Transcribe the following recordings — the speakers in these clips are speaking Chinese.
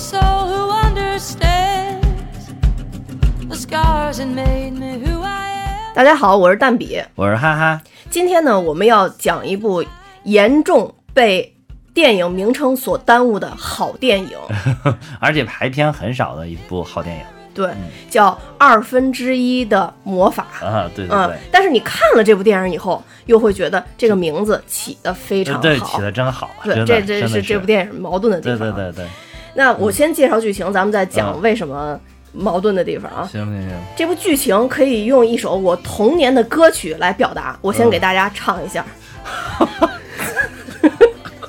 soul who understands the scars that made me who I am. 大家好，我是蛋比。我是哈哈，今天呢，我们要讲一部严重被电影名称所耽误的好电影，而且排片很少的一部好电影对，叫《二分之一的魔法》。啊！对对嗯对，，但是你看了这部电影以后，又会觉得这个名字起得非常好。对起的真好，对，的这这的是这部电影矛盾的地对方。对对对，那我先介绍剧情，咱们再讲嗯。为什么矛盾的地方啊。行行行，这部剧情可以用一首我童年的歌曲来表达，我先给大家唱一下，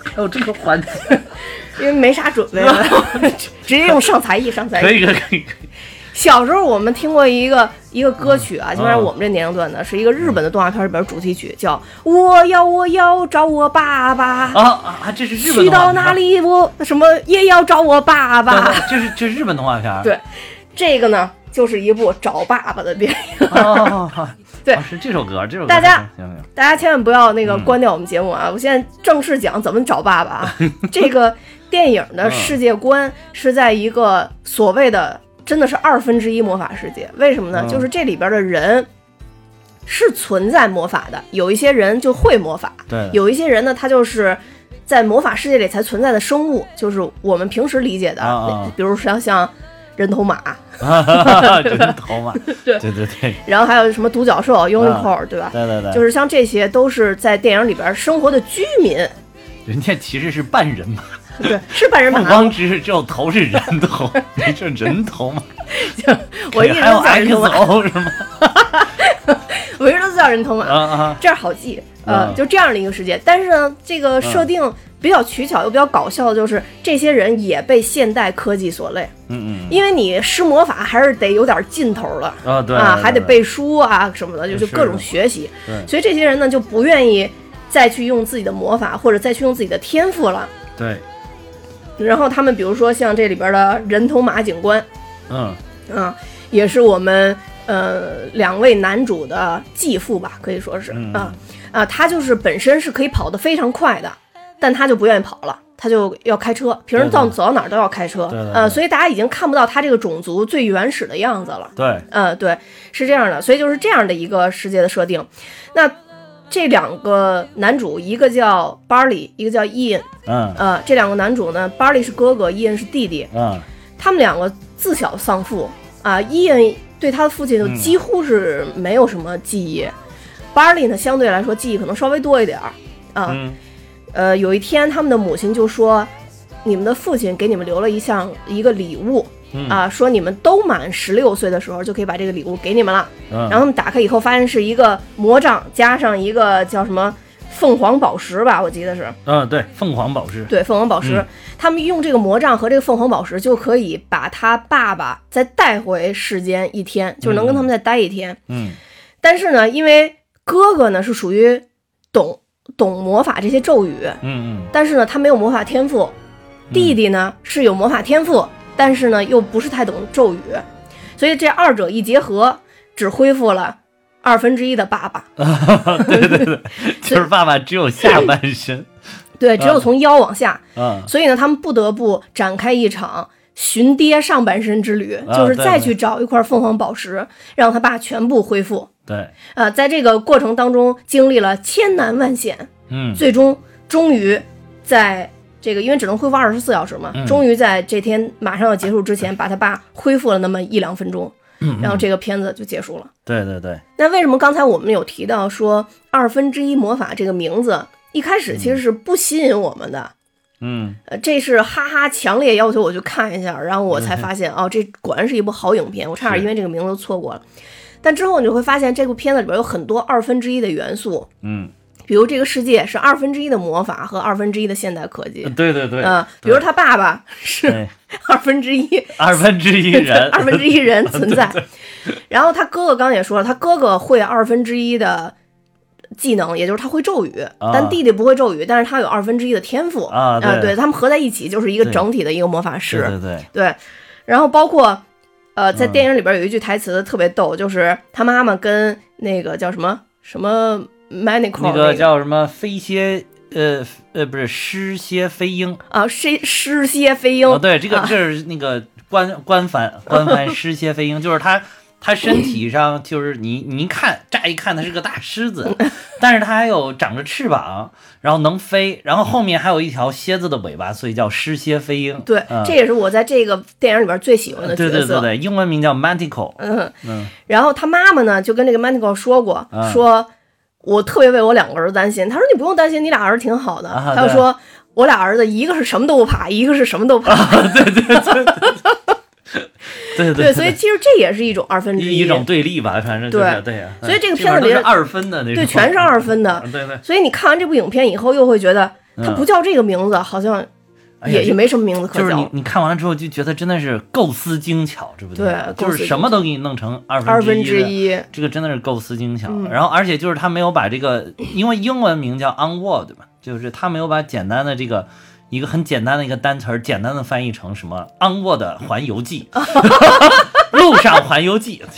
还有这个环节，因为没啥准备了，直接用上才艺上才艺。可以可以可以，小时候我们听过一个一个歌曲嗯啊，基本上我们这年龄段的，是一个日本的动画片里边主题曲，叫《我要我要找我爸爸》。啊啊啊！这是日本去到哪？里我什么也要找我爸爸。对这是这是日本动画片。对，这个呢就是一部找爸爸的电影。对哦是这首歌，这首歌。大家大家千万不要那个嗯关掉我们节目啊！我现在正式讲怎么找爸爸啊。这个电影的世界观是在一个所谓的真的是二分之一魔法世界，为什么呢？嗯。就是这里边的人是存在魔法的，有一些人就会魔法，对，有一些人呢，他就是。在魔法世界里才存在的生物，就是我们平时理解的，啊啊。比如像像人头马，人头马，对。对对对。然后还有什么独角兽、unicorn，、对吧？对对对，就是像这些都是在电影里边生活的居民，人家其实是半人马，对，是半人马。不光只是只有头是人头，你是人头嘛？我一直都叫人头是吗？我一直都叫人头马，啊啊，这样好记。呃，嗯就这样的一个世界，但是呢，这个设定比较取巧又比较搞笑的就是，这些人也被现代科技所累，嗯嗯因为你施魔法还是得有点劲头了。嗯，啊对啊，还得背书啊什么的，就就是各种学习。对所以这些人呢就不愿意再去用自己的魔法，或者再去用自己的天赋了。对，然后他们比如说像这里边的人头马警官，嗯啊，也是我们呃两位男主的继父吧，可以说是嗯啊啊，他就是本身是可以跑得非常快的，但他就不愿意跑了。他就要开车，平时到走到哪儿都要开车，对对呃，对所以大家已经看不到他这个种族最原始的样子了。对，呃，对，是这样的，所以就是这样的一个世界的设定。那这两个男主，一个叫 Barley，一个叫 Ian，嗯呃，这两个男主呢，Barley 是哥哥，Ian 是弟弟，嗯他们两个自小丧父啊，伊恩对他的父亲就嗯几乎是没有什么记忆。Barley 呢，相对来说记忆可能稍微多一点儿啊。嗯呃，有一天他们的母亲就说：“你们的父亲给你们留了一项一个礼物嗯啊，说你们都满十六岁的时候就可以把这个礼物给你们了。”嗯，然后他们打开以后，发现是一个魔杖加上一个叫什么凤凰宝石吧，我记得是。嗯对，凤凰宝石，对，凤凰宝石，嗯他们用这个魔杖和这个凤凰宝石就可以把他爸爸再带回世间一天，就是能跟他们再待一天。嗯但是呢，因为哥哥呢是属于懂懂魔法这些咒语，嗯嗯但是呢他没有魔法天赋，弟弟呢是有魔法天赋，但是呢又不是太懂咒语，所以这二者一结合，只恢复了二分之一的爸爸。嗯，对对对，就是爸爸只有下半身，对，只有从腰往下。嗯所以呢，他们不得不展开一场寻爹上半身之旅，啊就是再去找一块凤凰宝石，让他爸全部恢复。对，啊，在这个过程当中，经历了千难万险，嗯最终终于在这个因为只能恢复二十四小时嘛，嗯。终于在这天马上要结束之前，把他爸恢复了那么一两分钟，嗯然后这个片子就结束了。对对对，那为什么刚才我们有提到说二分之一魔法这个名字一开始其实是不吸引我们的？嗯。呃，这是哈哈强烈要求我去看一下，然后我才发现哦，这果然是一部好影片，我差点因为这个名字错过了。但之后你就会发现，这部片子里边有很多二分之一的元素，嗯，比如这个世界是二分之一的魔法和二分之一的现代科技，对对对，嗯、比如他爸爸是 二分之一，二分之一人，二分之一人存在，然后他哥哥刚刚也说了，他哥哥会二分之一的技能，也就是他会咒语，但弟弟不会咒语，但是他有二分之一的天赋。啊对。对他们合在一起就是一个整体的一个魔法师，对对对，对，然后包括呃，在嗯。电影里边有一句台词特别逗，就是他妈妈跟那个叫什么什么 Manicore 那个叫什么飞蝎呃呃不是狮蝎飞鹰啊，狮狮蝎飞鹰。哦，对，这个啊这是那个官官翻 官翻狮蝎飞鹰，就是它它身体上就是你你一看乍一看它是个大狮子，但是它还有长着翅膀，然后能飞，然后后面还有一条蝎子的尾巴，所以叫狮蝎飞鹰。对，嗯这也是我在这个电影里边最喜欢的角色。对对对对，英文名叫 Manticore。嗯，嗯然后他妈妈呢就跟这个 Manticore 说过，啊说我特别为我两个儿子担心。他说你不用担心，你俩儿子挺好的。啊他就说我俩儿子一个是什么都不怕，一个是什么都怕。对 对，所以其实这也是一种二分之一一种对立吧，反正就是对对呀。所以这个片子里是二分的那种，对，全是二分的。对对，所以你看完这部影片以后，又会觉得它嗯不叫这个名字，好像也也没什么名字可叫。就是你你看完了之后就觉得真的是构思精巧，对不对就是什么都给你弄成二二分之一，这个真的是构思精巧，嗯。然后而且就是他没有把这个，因为英文名叫 Onward 嘛，就是他没有把简单的这个一个很简单的一个单词儿，简单的翻译成什么 Onward 环游记，路上环游记，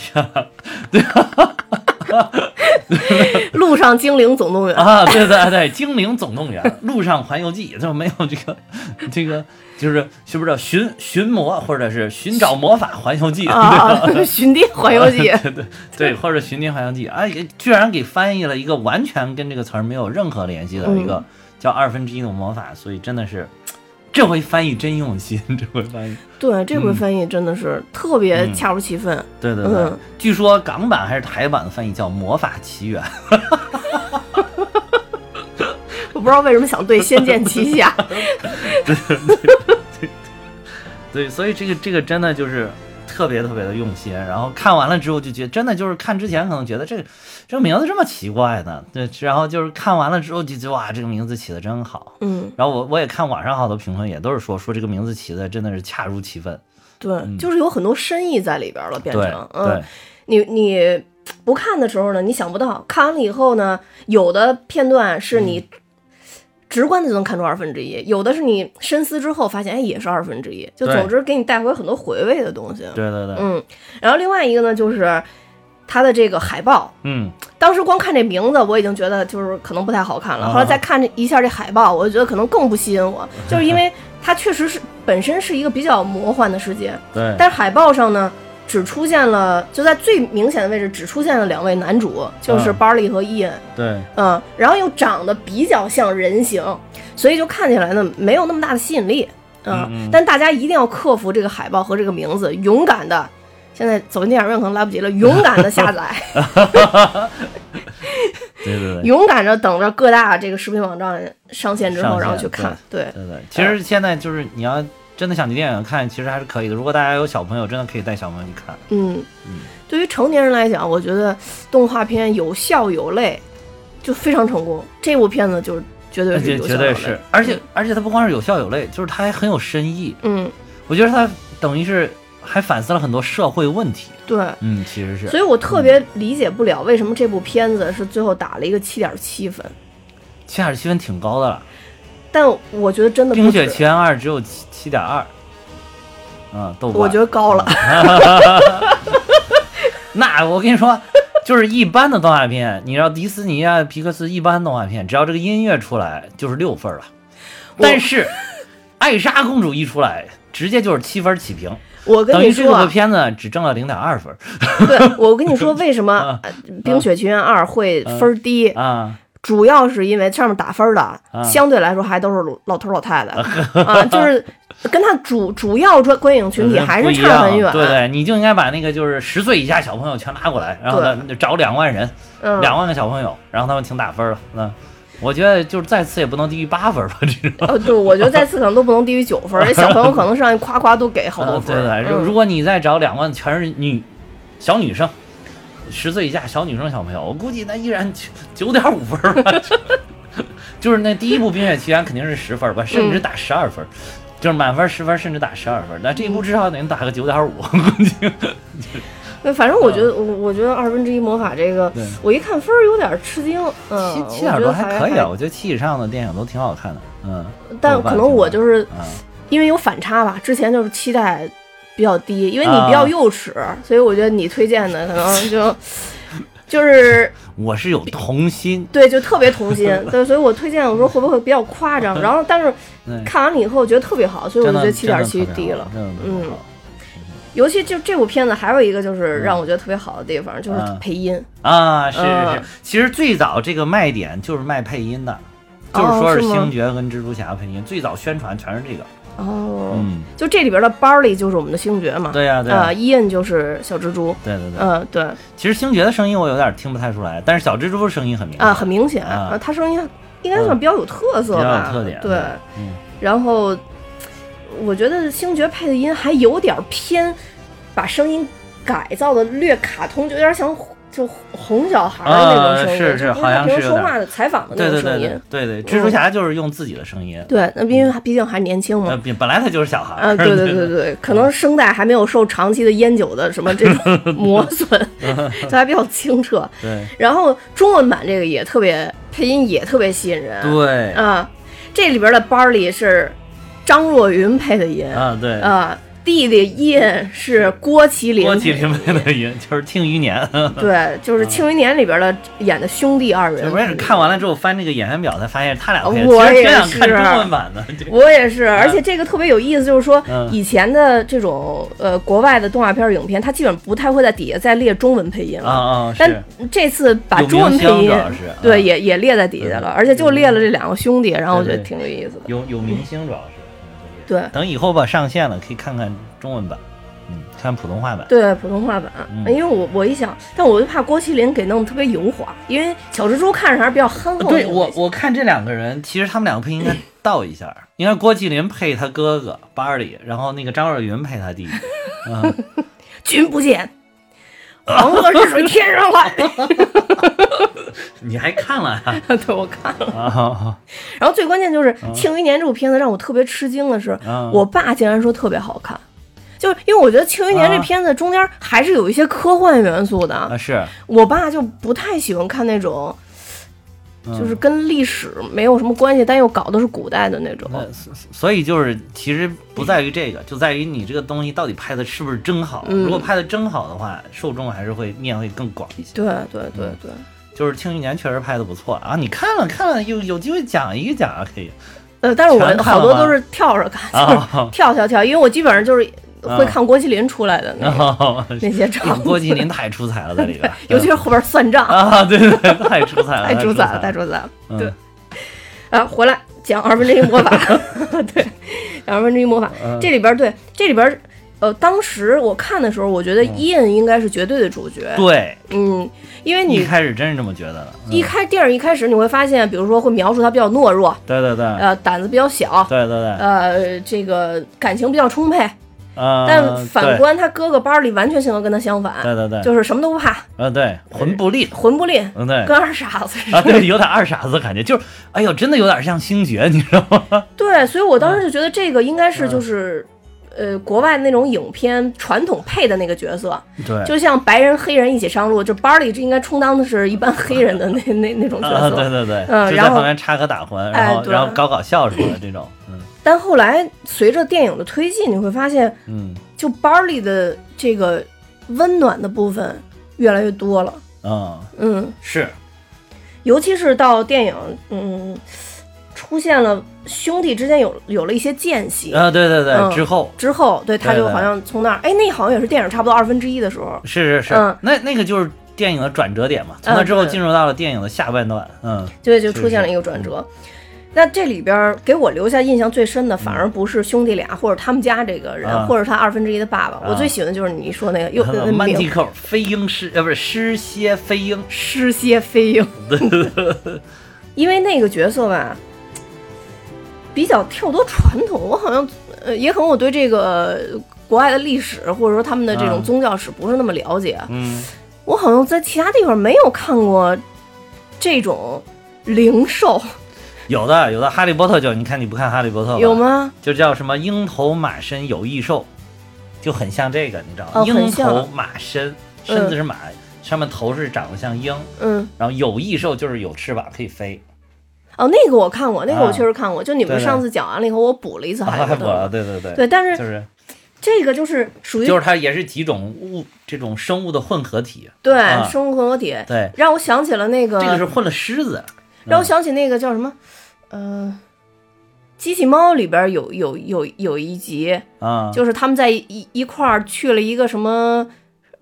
路上精灵总动员。啊，对对对，精灵总动员，路上环游记，就没有这个 这个就是是不是寻寻魔或者是寻找魔法环游记，啊，寻蝶环游记，对对对，或者寻蝶环游记。哎，也居然给翻译了一个完全跟这个词儿没有任何联系的一个嗯。叫二分之一的魔法，所以真的是这回翻译真用心，这回翻译，对，这回嗯。翻译真的是特别嗯。恰如其分。对对对，嗯。据说港版还是台版的翻译叫魔法奇缘，我不知道为什么想对《仙剑奇侠》对对对。对，所以这个这个真的就是特别特别的用心，然后看完了之后就觉得真的就是看之前可能觉得这个这个名字这么奇怪呢，对，然后就是看完了之后就觉得哇这个名字起的真好，嗯，然后我我也看网上好多评论也都是说说这个名字起的真的是恰如其分，对，就是有很多深意在里边了，变成嗯对，你你不看的时候呢，你想不到；看完了以后呢，有的片段是嗯。你直观的就能看出二分之一，有的是你深思之后发现，哎，也是二分之一。就总之给你带回很多回味的东西。对对对，嗯，然后另外一个呢，就是它的这个海报。嗯当时光看这名字，我已经觉得就是可能不太好看了。啊后来再看这一下这海报，我就觉得可能更不吸引我，就是因为它确实是本身是一个比较魔幻的世界，对，但是海报上呢，只出现了就在最明显的位置只出现了两位男主，就是嗯 Barley 和 Ian，对嗯，然后又长得比较像人形，所以就看起来呢没有那么大的吸引力，嗯嗯但大家一定要克服这个海报和这个名字，勇敢的。现在走进电影院可能来不及了，勇敢的下载，对对对。勇敢着等着各大这个视频网站上线之后，然后去看。对，对对，其实现在就是你要真的想去电影院看，其实还是可以的。如果大家有小朋友，真的可以带小朋友去看。嗯嗯，对于成年人来讲，我觉得动画片有笑有泪，就非常成功。这部片子就是绝对是而且有笑有泪，绝对是，而且而且它不光是有笑有泪，就是它还很有深意。嗯，我觉得它等于是还反思了很多社会问题。对。嗯，其实是。所以我特别理解不了为什么这部片子是最后打了一个七点七分，七点七分挺高的了，但我觉得真《的，冰雪奇缘二》只有七七点二。嗯，豆瓣。我觉得高了。那我跟你说，就是一般的动画片，你知道迪士尼啊、皮克斯一般动画片，只要这个音乐出来就是六分了。但是，艾莎公主一出来，直接就是七分起评，我跟等于这个片子只挣了零点二分对我跟你说为什么 呃《冰雪奇缘二》会分儿低，啊。主要是因为上面打分的相对来说还都是老头老太太 啊，就是跟他主主要专观影群体还是差很远。对对，你就应该把那个就是十岁以下小朋友全拉过来，然后呢找两万人，嗯，两万个小朋友，然后他们请打分了。那我觉得就是再次也不能低于八分吧，这种。呃，对，我觉得再次可能都不能低于九分，这 小朋友可能上去夸夸都给好多呃分。对对，如果你再找两万全是女小女生，十岁以下小女生小朋友，我估计那依然九九点五分吧。就是那第一部《冰雪奇缘》肯定是十分儿吧，甚至打十二分儿，就是满分十分，甚至打十二分。那这一部至少得打个九点五，估计。对，反正我觉得，我我觉得二分之一魔法这个，我一看分儿有点吃惊，嗯，七七点多还可以啊，我觉得七以上的电影都挺好看的。嗯，但可能我就是啊，因为有反差吧，之前就是期待比较低，因为你啊比较幼齿，所以我觉得你推荐的可能就 就是我是有童心，对，就特别童心。对，所以我推荐我说会不会比较夸张？然后但是看完了以后我觉得特别好，所以我就觉得七点七低了。嗯，尤其就这部片子还有一个就是让我觉得特别好的地方，就是嗯配音。啊，是是是嗯，其实最早这个卖点就是卖配音的，哦就是说是星爵跟蜘蛛侠配音，最早宣传全是这个。哦，嗯，就这里边的 Barley 就是我们的星爵嘛。对呀对呀啊，伊恩就是小蜘蛛。对对对。嗯，对其实星爵的声音我有点听不太出来，但是小蜘蛛声音很明显啊，很明显啊啊，他声音应该算比较有特色比较吧。有特点。对，嗯，然后我觉得星爵配的音还有点偏，把声音改造的略卡通，就有点像就哄小孩儿的那种声音，啊是是好像平时说是有点话的采访的那种声音对。对对，蜘蛛侠就是用自己的声音，对，那因为他毕竟还年轻呃，嘛。本本来他就是小孩 对对对对，可能声带还没有受长期的烟酒的什么这种 磨损，就还比较清澈。对然后中文版这个也特别配音也特别吸引人。对啊，这里边的 Barley 是张若昀配的音啊对。啊，弟弟伊恩是郭麒麟，郭麒麟配的音就是《庆余年》，对，就是《庆余年》里边的演的兄弟二人。我也是看完了之后翻这个演员表才发现他俩配的，我也想看是中文版的。我也是，而且这个特别有意思，就是说嗯以前的这种呃国外的动画片影片，它基本不太会在底下再列中文配音啊了。啊是但这次把中文配音对，啊也也列在底下了，而且就列了这两个兄弟，然后我觉得挺有意思的。有有明星主要是。对等以后吧上线了，可以看看中文版，嗯，看普通话版。对普通话版，嗯因为我我一想，但我就怕郭麒麟给弄得特别油滑，因为小蜘蛛看着还是比较憨厚的。我，我看这两个人，其实他们两个配应该倒一下，应该郭麒麟配他哥哥巴里，然后那个张若昀配他弟弟。嗯，君不见，黄河之水天上来。你还看了呀？对，我看了。啊然后最关键就是《庆余年》这部片子让我特别吃惊的是，啊！我爸竟然说特别好看，就是因为我觉得《庆余年》这啊片子中间还是有一些科幻元素的。啊是，我爸就不太喜欢看那种，嗯就是跟历史没有什么关系，但又搞的是古代的那种。那所所以就是，其实不在于这个，就在于你这个东西到底拍的是不是真好。嗯如果拍的真好的话，受众还是会面会更广一些。对对对对，就是《庆余年》确实拍的不错啊，你看了看了，有有机会讲一讲啊，可以呃，但是我好多都是跳着看，就是啊。跳跳跳，因为我基本上就是会看郭麒麟出来的那些场郭，麒麟太出彩了，在里边，尤其是后边算账，啊，对对对，太出彩了，太出彩了，了，太出彩了。嗯对，啊，回来讲二分之一魔法，对，二分之一魔法，嗯这里边对这里边。呃，当时我看的时候，我觉得伊恩应该是绝对的主角。对，嗯，因为你一开始真是这么觉得的，嗯一开电影一开始你会发现，比如说会描述他比较懦弱，对对对，呃，胆子比较小，对对对，呃，这个感情比较充沛。呃，但反观他哥哥班里，完全性格跟他相反，对对对，就是什么都不怕，嗯对，魂不吝，魂不吝，嗯对，跟二傻子似的。啊对，有点二傻子感觉，就是，哎呦，真的有点像星爵，你知道吗？对，所以我当时就觉得这个应该嗯是就是。呃，国外那种影片传统配的那个角色，对，就像白人黑人一起上路，就 Barley 这应该充当的是一般黑人的那那那种角啊，色。对对对，嗯然后旁边插科打诨，哎然后对。然后搞搞笑什么的这种，嗯但后来随着电影的推进，你会发现，嗯。就 Barley 的这个温暖的部分越来越多了。嗯，嗯，是，尤其是到电影，嗯，出现了兄弟之间有有了一些间隙、啊对对对，嗯之后之后，对，他就好像从那儿，哎，那好像也是电影差不多二分之一的时候，是是是嗯，那那个就是电影的转折点嘛，从那之后进入到了电影的下半段，嗯。对，就出现了一个转折。那这里边儿给我留下印象最深的，反而不是兄弟俩或者他们家这个人，啊或者他二分之一的爸爸。我啊最喜欢的就是你说那个又曼蒂寇飞鹰狮呃不是狮蝎飞鹰，狮蝎飞鹰，因为那个角色吧，比较跳脱传统。我好像呃，也可能我对这个国外的历史或者说他们的这种啊宗教史不是那么了解。嗯我好像在其他地方没有看过这种灵兽，有的有的，哈利波特就你看你不看哈利波特吧有？吗？就叫什么鹰头马身有翼兽，就很像这个，你知道吗？鹰头马身，身子是马，上面头是长得像鹰，嗯，然后有翼兽就是有翅膀可以飞。哦，那个我看过，那个我啊确实看过。就你们上次讲完了以后，我补了一次哈利波特。啊，对对对，对，但是就是这个就是属于就是它也是几种物这种生物的混合体。对、啊生物混合体，对，让我想起了那个，这个是混了狮子。让我想起那个叫什么，呃，机器猫里边有有有有一集，啊，就是他们在一一块儿去了一个什么，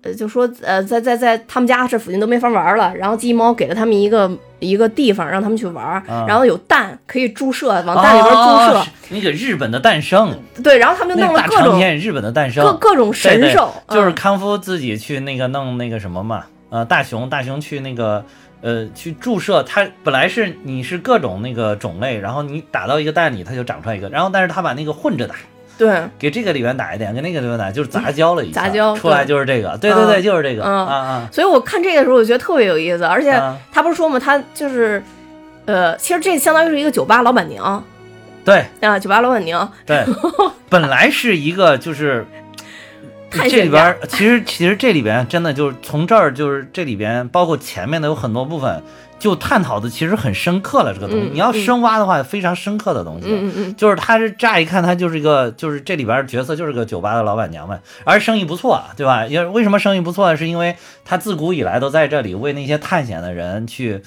呃，就说呃，在在在他们家这附近都没法玩了，然后机器猫给了他们一个一个地方让他们去玩，啊然后有蛋可以注射，往蛋里边注射，哦那个日本的诞生，对，然后他们就弄了各种长篇日本的诞生，各各种神对对兽，就是嗯。康夫自己去那个弄那个什么嘛，呃，大熊大熊去那个呃去注射，它本来是你是各种那个种类，然后你打到一个蛋里，它就长出来一个，然后但是它把那个混着打，对，给这个里面打一点，给那个里面打，就是杂交了一下，杂交出来就是这个，对对对，嗯就是这个，嗯。啊啊，所以我看这个的时候，我觉得特别有意思，而且啊。他不是说嘛，他就是，呃，其实这相当于是一个酒吧老板娘。对。啊，酒吧老板娘，对，本来是一个就是。这里边其实其实这里边真的就是从这儿就是这里边包括前面的有很多部分就探讨的其实很深刻了这个东西，嗯你要深挖的话非常深刻的东西。嗯嗯嗯，就是他是乍一看他就是一个就是这里边角色就是个酒吧的老板娘们，而生意不错，啊对吧？因为为什么生意不错呢？是因为他自古以来都在这里为那些探险的人去，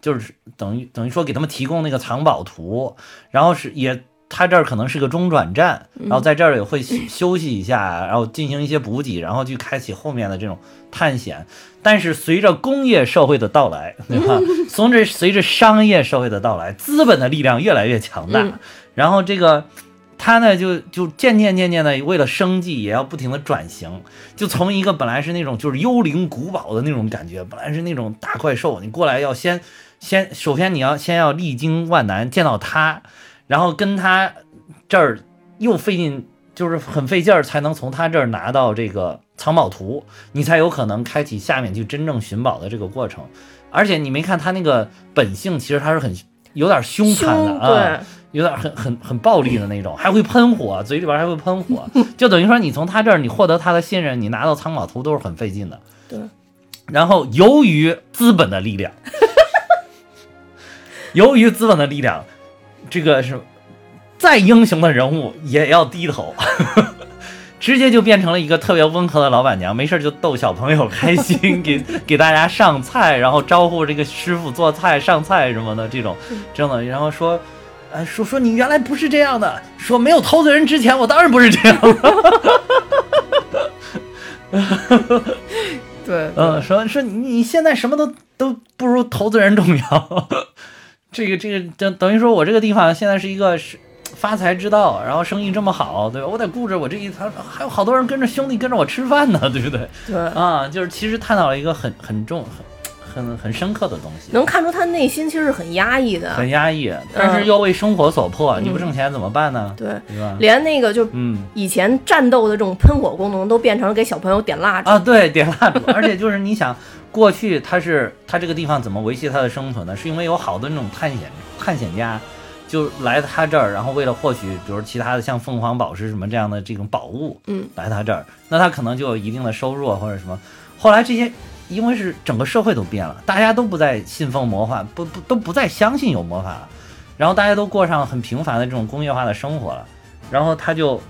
就是等于等于说给他们提供那个藏宝图，然后是也。他这儿可能是个中转站，然后在这儿也会休休息一下，然后进行一些补给，然后去开启后面的这种探险。但是随着工业社会的到来，对吧？从 这随着商业社会的到来，资本的力量越来越强大，嗯然后这个他呢就就渐渐渐渐的为了生计也要不停的转型，就从一个本来是那种就是幽灵古堡的那种感觉，本来是那种大怪兽，你过来要先先首先你要先要历经万难见到他，然后跟他这儿又费劲。就是很费劲儿才能从他这儿拿到这个藏宝图，你才有可能开启下面去真正寻宝的这个过程。而且你没看他那个本性，其实他是很有点凶残的啊，有点很很很暴力的那种，还会喷火，嘴里边还会喷火，就等于说你从他这儿你获得他的信任，你拿到藏宝图都是很费劲的。对。然后由于资本的力量，由于资本的力量，这个是再英雄的人物也要低头。直接就变成了一个特别温和的老板娘，没事儿就逗小朋友开心，给给大家上菜，然后招呼这个师傅做菜、上菜什么的这种，这种的，然后说，哎，说说你原来不是这样的，说没有投资人之前，我当然不是这样的，对，嗯，说说你你现在什么都都不如投资人重要，这个这个等等于说我这个地方现在是一个是发财之道，然后生意这么好，对吧？我得顾着我这一摊，还有好多人跟着兄弟跟着我吃饭呢，对不对？对，啊，就是其实探讨了一个很很重、很很很深刻的东西，能看出他内心其实是很压抑的，很压抑，但是又为生活所迫，你不挣钱怎么办呢？对，对吧？连那个就嗯以前战斗的这种喷火功能都变成了给小朋友点蜡烛，啊，对，点蜡烛，而且就是你想，过去他是他这个地方怎么维系他的生存呢？是因为有好多那种探险探险家。就来他这儿，然后为了获取，比如其他的像凤凰宝石什么这样的这种宝物，嗯，来他这儿，那他可能就有一定的收入啊或者什么。后来这些，因为是整个社会都变了，大家都不再信奉魔法，不不都不再相信有魔法了，然后大家都过上很平凡的这种工业化的生活了，然后他就，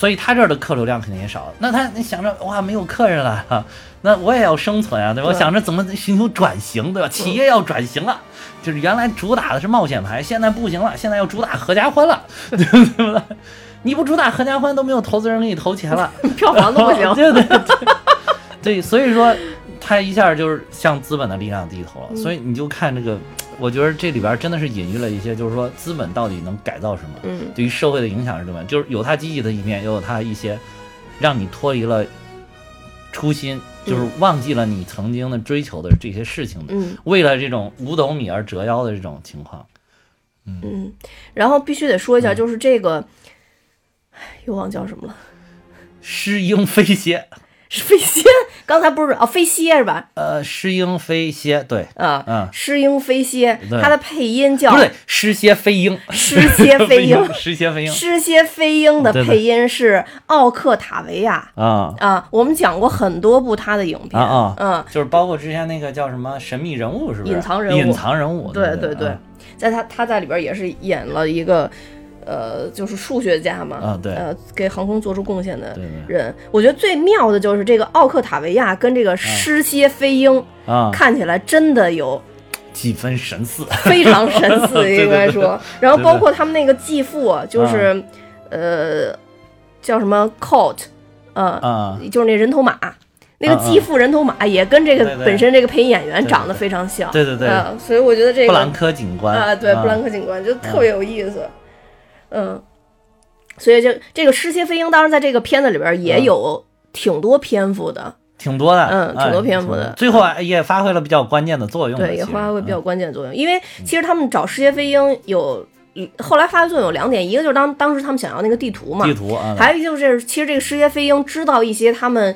所以他这儿的客流量肯定也少。那他你想着哇，没有客人了，啊 那我也要生存啊，对吧？我想着怎么寻求转型，对吧？企业要转型了。就是原来主打的是冒险牌，现在不行了，现在要主打合家欢了，对不对？你不主打合家欢，都没有投资人给你投钱了，票房都不行。对对对，对，所以说他一下就是向资本的力量低头了。所以你就看这个，我觉得这里边真的是隐喻了一些，就是说资本到底能改造什么，嗯。对于社会的影响是什么？就是有它积极的一面，也有它一些让你脱离了初心，就是忘记了你曾经的追求的这些事情的。嗯。为了这种五斗米而折腰的这种情况，嗯，然后必须得说一下，就是这个，唉又忘叫什么了，诗鹰飞蝎，是飞蝎。刚才不是哦，飞蝎是吧？呃，诗鹰飞蝎，对，啊，嗯诗鹰飞蝎，对它的配音叫不对，诗蝎飞鹰，诗蝎 飞鹰诗蝎飞鹰诗蝎飞鹰的配音是奥克塔维亚啊啊，我们讲过很多部他的影片，啊啊嗯，就是包括之前那个叫什么神秘人物，是不是？隐藏人物隐藏人物，对对对啊在他他在里边也是演了一个呃，就是数学家嘛，啊对。呃，给航空做出贡献的人。我觉得最妙的就是这个奥克塔维亚跟这个失蝎飞鹰，啊，看起来真的有 几分神似。非常神似，应该说。然后包括他们那个继父啊，就是呃，叫什么 Colt，呃，啊，就是那人头马。那个继父人头马也跟这个本身这个配音演员长得非常像，对对对。呃所以我觉得这个布兰科警官啊，对，布兰科警官就特别有意思，嗯，所以就这个失窃飞鹰，当然在这个片子里边也嗯。有挺多篇幅的，挺多的，哎嗯挺多篇幅的。最后也发挥了比较关键的作用的。对，也发挥比较嗯关键作用。因为其实他们找失窃飞鹰有，后来发挥作用有两点，一个就是当当时他们想要那个地图嘛，地图啊，还有一个就是，其实这个失窃飞鹰知道一些他们，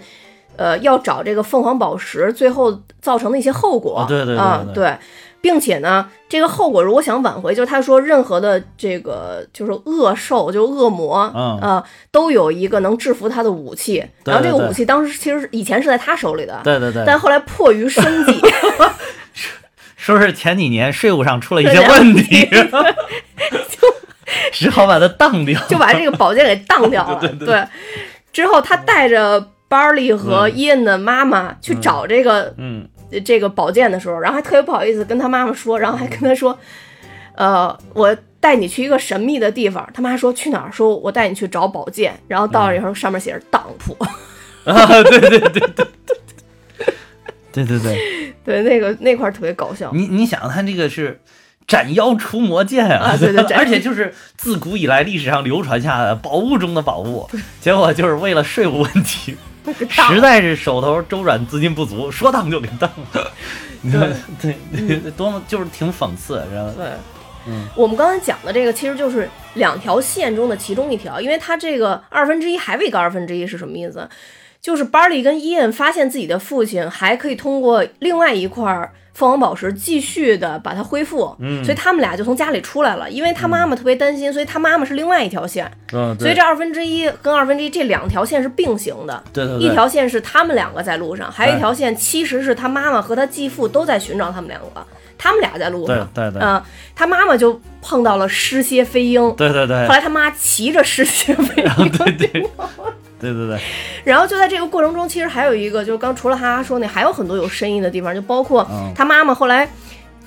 呃，要找这个凤凰宝石最后造成的一些后果。哦对对对。对，并且呢，这个后果如果想挽回，就是他说任何的这个就是恶兽，就是恶魔，嗯。啊，都有一个能制服他的武器。对然后这个武器当时其实以前是在他手里的，对对对，但后来迫于生计，说是前几年税务上出了一些问题，就只好把它当掉。就把这个宝剑给当掉了。对对对之后他带着 Barley 和伊恩的妈妈去找这个、嗯，这个宝剑的时候，然后还特别不好意思跟他妈妈说，然后还跟他说，呃，我带你去一个神秘的地方。他妈说去哪儿？说我带你去找宝剑。然后到了以后，上面写着当铺。啊，对对对对对，对对对，对，那个那块儿特别搞笑。你你想，他这个是。斩妖除魔剑啊对对斩 而且就是自古以来历史上流传下的宝物中的宝物，结果就是为了税务问题，实在是手头周转资金不足，说当就给当了。你说对对，多么就是挺讽刺，知道吗？对，嗯，我们刚才讲的这个其实就是两条线中的其中一条，因为它这个二分之一还有一个二分之一是什么意思？就是 Barley 跟伊恩发现自己的父亲还可以通过另外一块凤凰宝石继续的把它恢复，嗯所以他们俩就从家里出来了。因为他妈妈特别担心，所以他妈妈是另外一条线，嗯，所以这二分之一跟二分之一这两条线是并行的。对对对，一条线是他们两个在路上，还有一条线其实是他妈妈和他继父都在寻找他们两个，他们俩在路上。对对对嗯、他妈妈就碰到了失蝎飞鹰，对对对后，来他妈骑着失蝎飞鹰，对对 对对对，然后就在这个过程中，其实还有一个，就是刚除了哈哈说那，还有很多有深意的地方，就包括嗯。他妈妈后来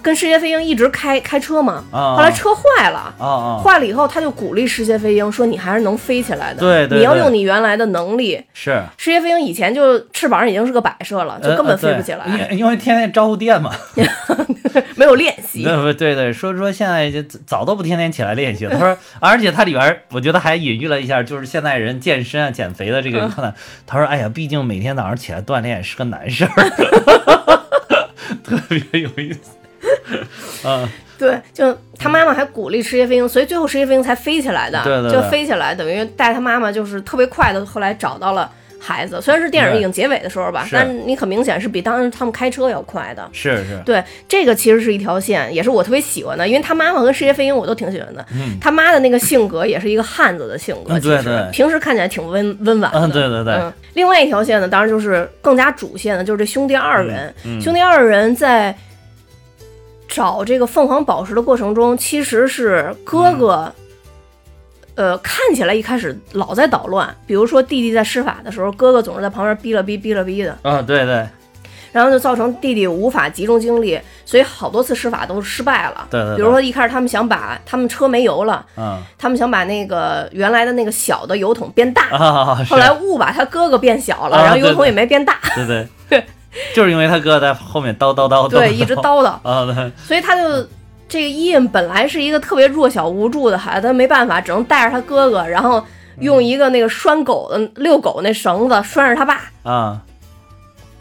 跟世界飞鹰一直开开车嘛，啊后来车坏了。坏了以后，他就鼓励世界飞鹰说：“你还是能飞起来的，对对对你要用你原来的能力。是，世界飞鹰以前就翅膀已经是个摆设了，就根本飞不起来，呃因因为天天招呼电嘛。没有练习。对不对对，说说现在就早都不天天起来练习了。他说，而且他里边我觉得还隐喻了一下，就是现在人健身啊、减肥的这个嗯困难。他说，哎呀，毕竟每天早上起来锻炼是个难事儿，特别有意思。啊，对，就他妈妈还鼓励世界飞鹰，所以最后世界飞鹰才飞起来的。对对对就飞起来，等于带他妈妈就是特别快的，后来找到了孩子。虽然是电影已经结尾的时候吧，是但你很明显是比当时他们开车要快的。是是，对，这个其实是一条线，也是我特别喜欢的，因为他妈妈跟世界飞鹰我都挺喜欢的。嗯他妈的那个性格也是一个汉子的性格，嗯其实对对平时看起来挺温温婉的。嗯，对对对，嗯，另外一条线呢，当然就是更加主线的，就是这兄弟二人。嗯兄弟二人在找这个凤凰宝石的过程中，其实是哥哥，嗯。呃，看起来一开始老在捣乱。比如说弟弟在施法的时候，哥哥总是在旁边逼了逼逼了逼的，啊，对对。然后就造成弟弟无法集中精力，所以好多次施法都失败了。对对对。比如说一开始他们想把他们车没油了，嗯。他们想把那个原来的那个小的油桶变大。啊，后来误把他哥哥变小了，啊然后油桶也没变大，对对，就是因为他哥在后面叨叨叨，对，一直叨叨，啊，对 所以他就这个伊恩本来是一个特别弱小无助的孩子，他没办法，只能带着他哥哥，然后用一个那个拴狗的遛狗那绳子拴着他爸，啊，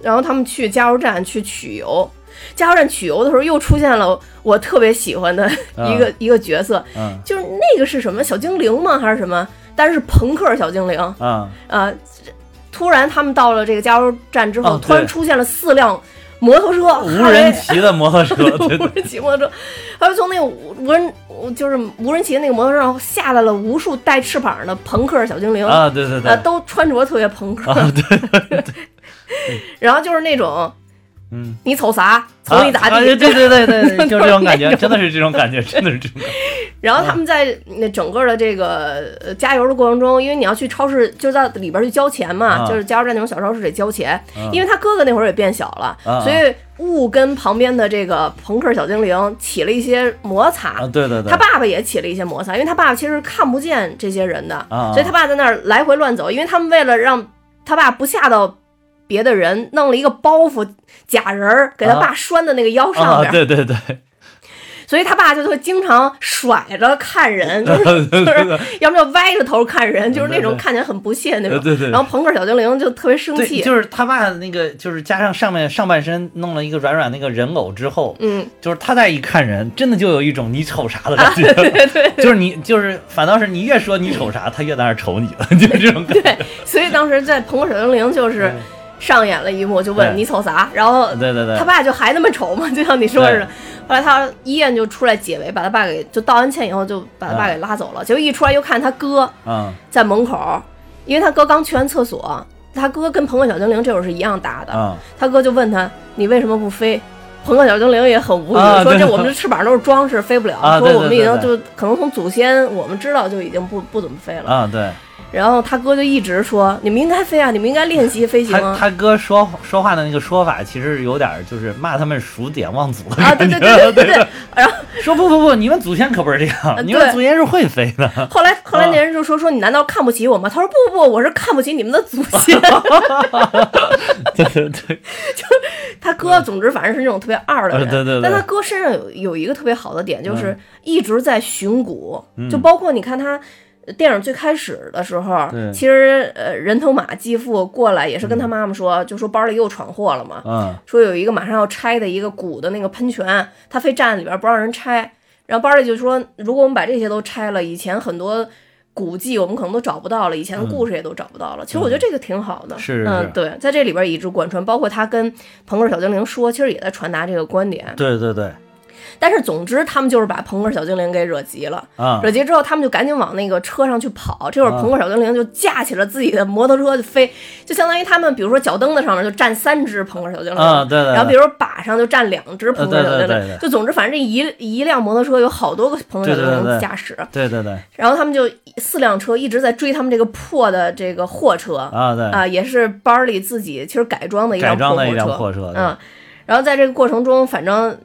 然后他们去加油站去取油。加油站取油的时候，又出现了我特别喜欢的一个、一个角色，嗯就是那个是什么小精灵吗？还是什么？但是是朋克小精灵啊，啊、突然他们到了这个加油站之后，哦突然出现了四辆摩托车，无人骑的摩托车，对无人骑摩托车，还有从那个无无人就是无人骑的那个摩托车上下来了无数带翅膀的朋克小精灵啊，对对对。呃，，都穿着特别朋克，啊对，然后就是那种嗯，你瞅啥？瞅你咋啊地？对对对对对，就这种感觉，真的是这种感觉，真的是这种感觉。然后他们在那整个的这个呃加油的过程中，因为你要去超市，就在里边去交钱嘛，啊就是加油站那种小超市得交钱。啊因为他哥哥那会儿也变小了，啊所以雾跟旁边的这个朋克小精灵起了一些摩擦。啊，对对对，他爸爸也起了一些摩擦，因为他爸爸其实看不见这些人的，啊所以他爸在那儿来回乱走。因为他们为了让他爸不吓到别的人，弄了一个包袱假人儿给他爸拴在那个腰上啊，边，对对对，所以他爸就会经常甩着看人，就是就是要么就歪着头看人，就是那种看起来很不屑那种。对对对。然后朋克小精灵就特别生，气，就是他爸那个，就是加上上面上半身弄了一个软软那个人偶之后，嗯，就是他再一看人，真的就有一种你瞅啥的感觉，对对对，就是你就是反倒是你越说你瞅啥，他越在那瞅你了，就是这种感觉。对，所以当时在朋克小精灵就是上演了一幕，就问你瞅啥，然后对对对。他爸就还那么丑嘛，就像你说似的。后来他医院就出来解围，把他爸给就道完歉以后就把他爸给拉走了。结果一出来又看他哥嗯。在门口，因为他哥刚去完厕所，他哥跟朋克小精灵这会儿是一样大的，嗯。他哥就问他你为什么不飞？朋克小精灵也很无语，啊说这我们这翅膀都是装饰，飞不了。说我们已经就可能从祖先我们知道就已经不不怎么飞了。啊，对然后他哥就一直说你们应该飞啊，你们应该练习飞行啊。他他哥说说话的那个说法，其实有点就是骂他们数典忘祖的啊。对对对对对对。然后 说不不不，你们祖先可不是这样，你们祖先是会飞的。后来后来啊那人就说说你难道看不起我吗？他说不不不，我是看不起你们的祖先。对对对，就他哥总之反正是那种特别二的人，呃对对对但他哥身上有有一个特别好的点，就是嗯一直在寻古，嗯就包括你看他。电影最开始的时候，其实呃，人头马继父过来也是跟他妈妈说，就说包里又闯祸了嘛，嗯。说有一个马上要拆的一个古的那个喷泉，他非站在里边不让人拆。然后包里就说，如果我们把这些都拆了，以前很多古迹我们可能都找不到了，以前的故事也都找不到了。其实我觉得这个挺好的，嗯是。是是，嗯对，在这里边一直贯穿，包括他跟朋克小精灵说，其实也在传达这个观点。对对对，但是总之，他们就是把朋克小精灵给惹急了。啊。惹急之后，他们就赶紧往那个车上去跑。这会儿，啊。朋克小精灵就架起了自己的摩托车就飞，就相当于他们，比如说脚蹬子上面就站三只朋克小精灵，啊对对对。然后比如说把上就站两只朋克小精灵，呃对对对对。就总之反正这一一辆摩托车有好多个朋克小精灵驾驶，对对对然后他们就四辆车一直在追他们这个破的这个货车啊对，啊，也是班里自己其实改装的一辆改装的一辆破货车，嗯，然后在这个过程中，反正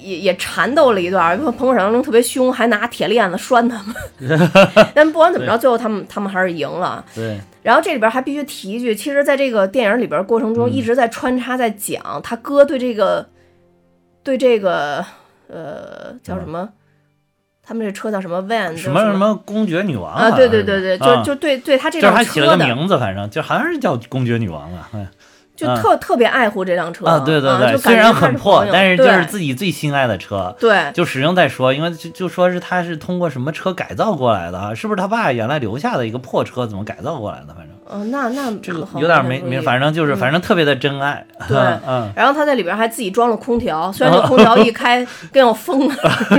也也缠斗了一段儿，因为朋友小精灵特别凶，还拿铁链子拴他们。但不管怎么着，最后他们他们还是赢了。对然后这里边还必须提一句，其实在这个电影里边过程中，嗯一直在穿插在讲他哥对这个对这个呃叫什么？他们这车叫什么 van？什么什么公爵女王啊？对对对对，就啊就对对他这辆就是还起了，个名字，反正就好像是叫公爵女王啊，哎就特特别爱护这辆车啊，对对对，就虽然很破但是就是自己最心爱的车，对。就使用再说，因为就就说是他是通过什么车改造过来的啊？是不是他爸原来留下的一个破车怎么改造过来的？反正哦，那那这个好有点没没，反正就是嗯。反正特别的真爱，对。嗯，然后他在里边还自己装了空调，虽然这空调一开跟要疯了，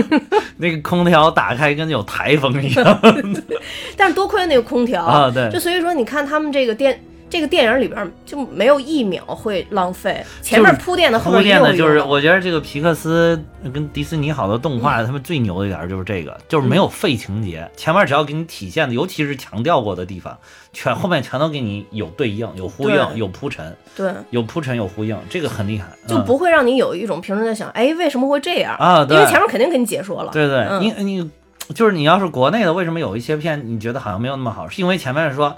那个空调打开跟有台风一样。但是多亏那个空调啊，对。就所以说你看他们这个电这个电影里边就没有一秒会浪费，前面铺垫的后铺面铺垫的就是，我觉得这个皮克斯跟迪士尼好多动嗯画，他们最牛的一点就是这个，就是没有废情节，前面只要给你体现的，尤其是强调过的地方，全后面全都给你有对应、有呼应、有铺陈、对，有铺陈、有呼应，这个很厉害，就嗯不会让你有一种平时在想，哎，为什么会这样？啊，对因为前面肯定给你解说了。对对，嗯你你就是你要是国内的，为什么有一些片你觉得好像没有那么好？是因为前面说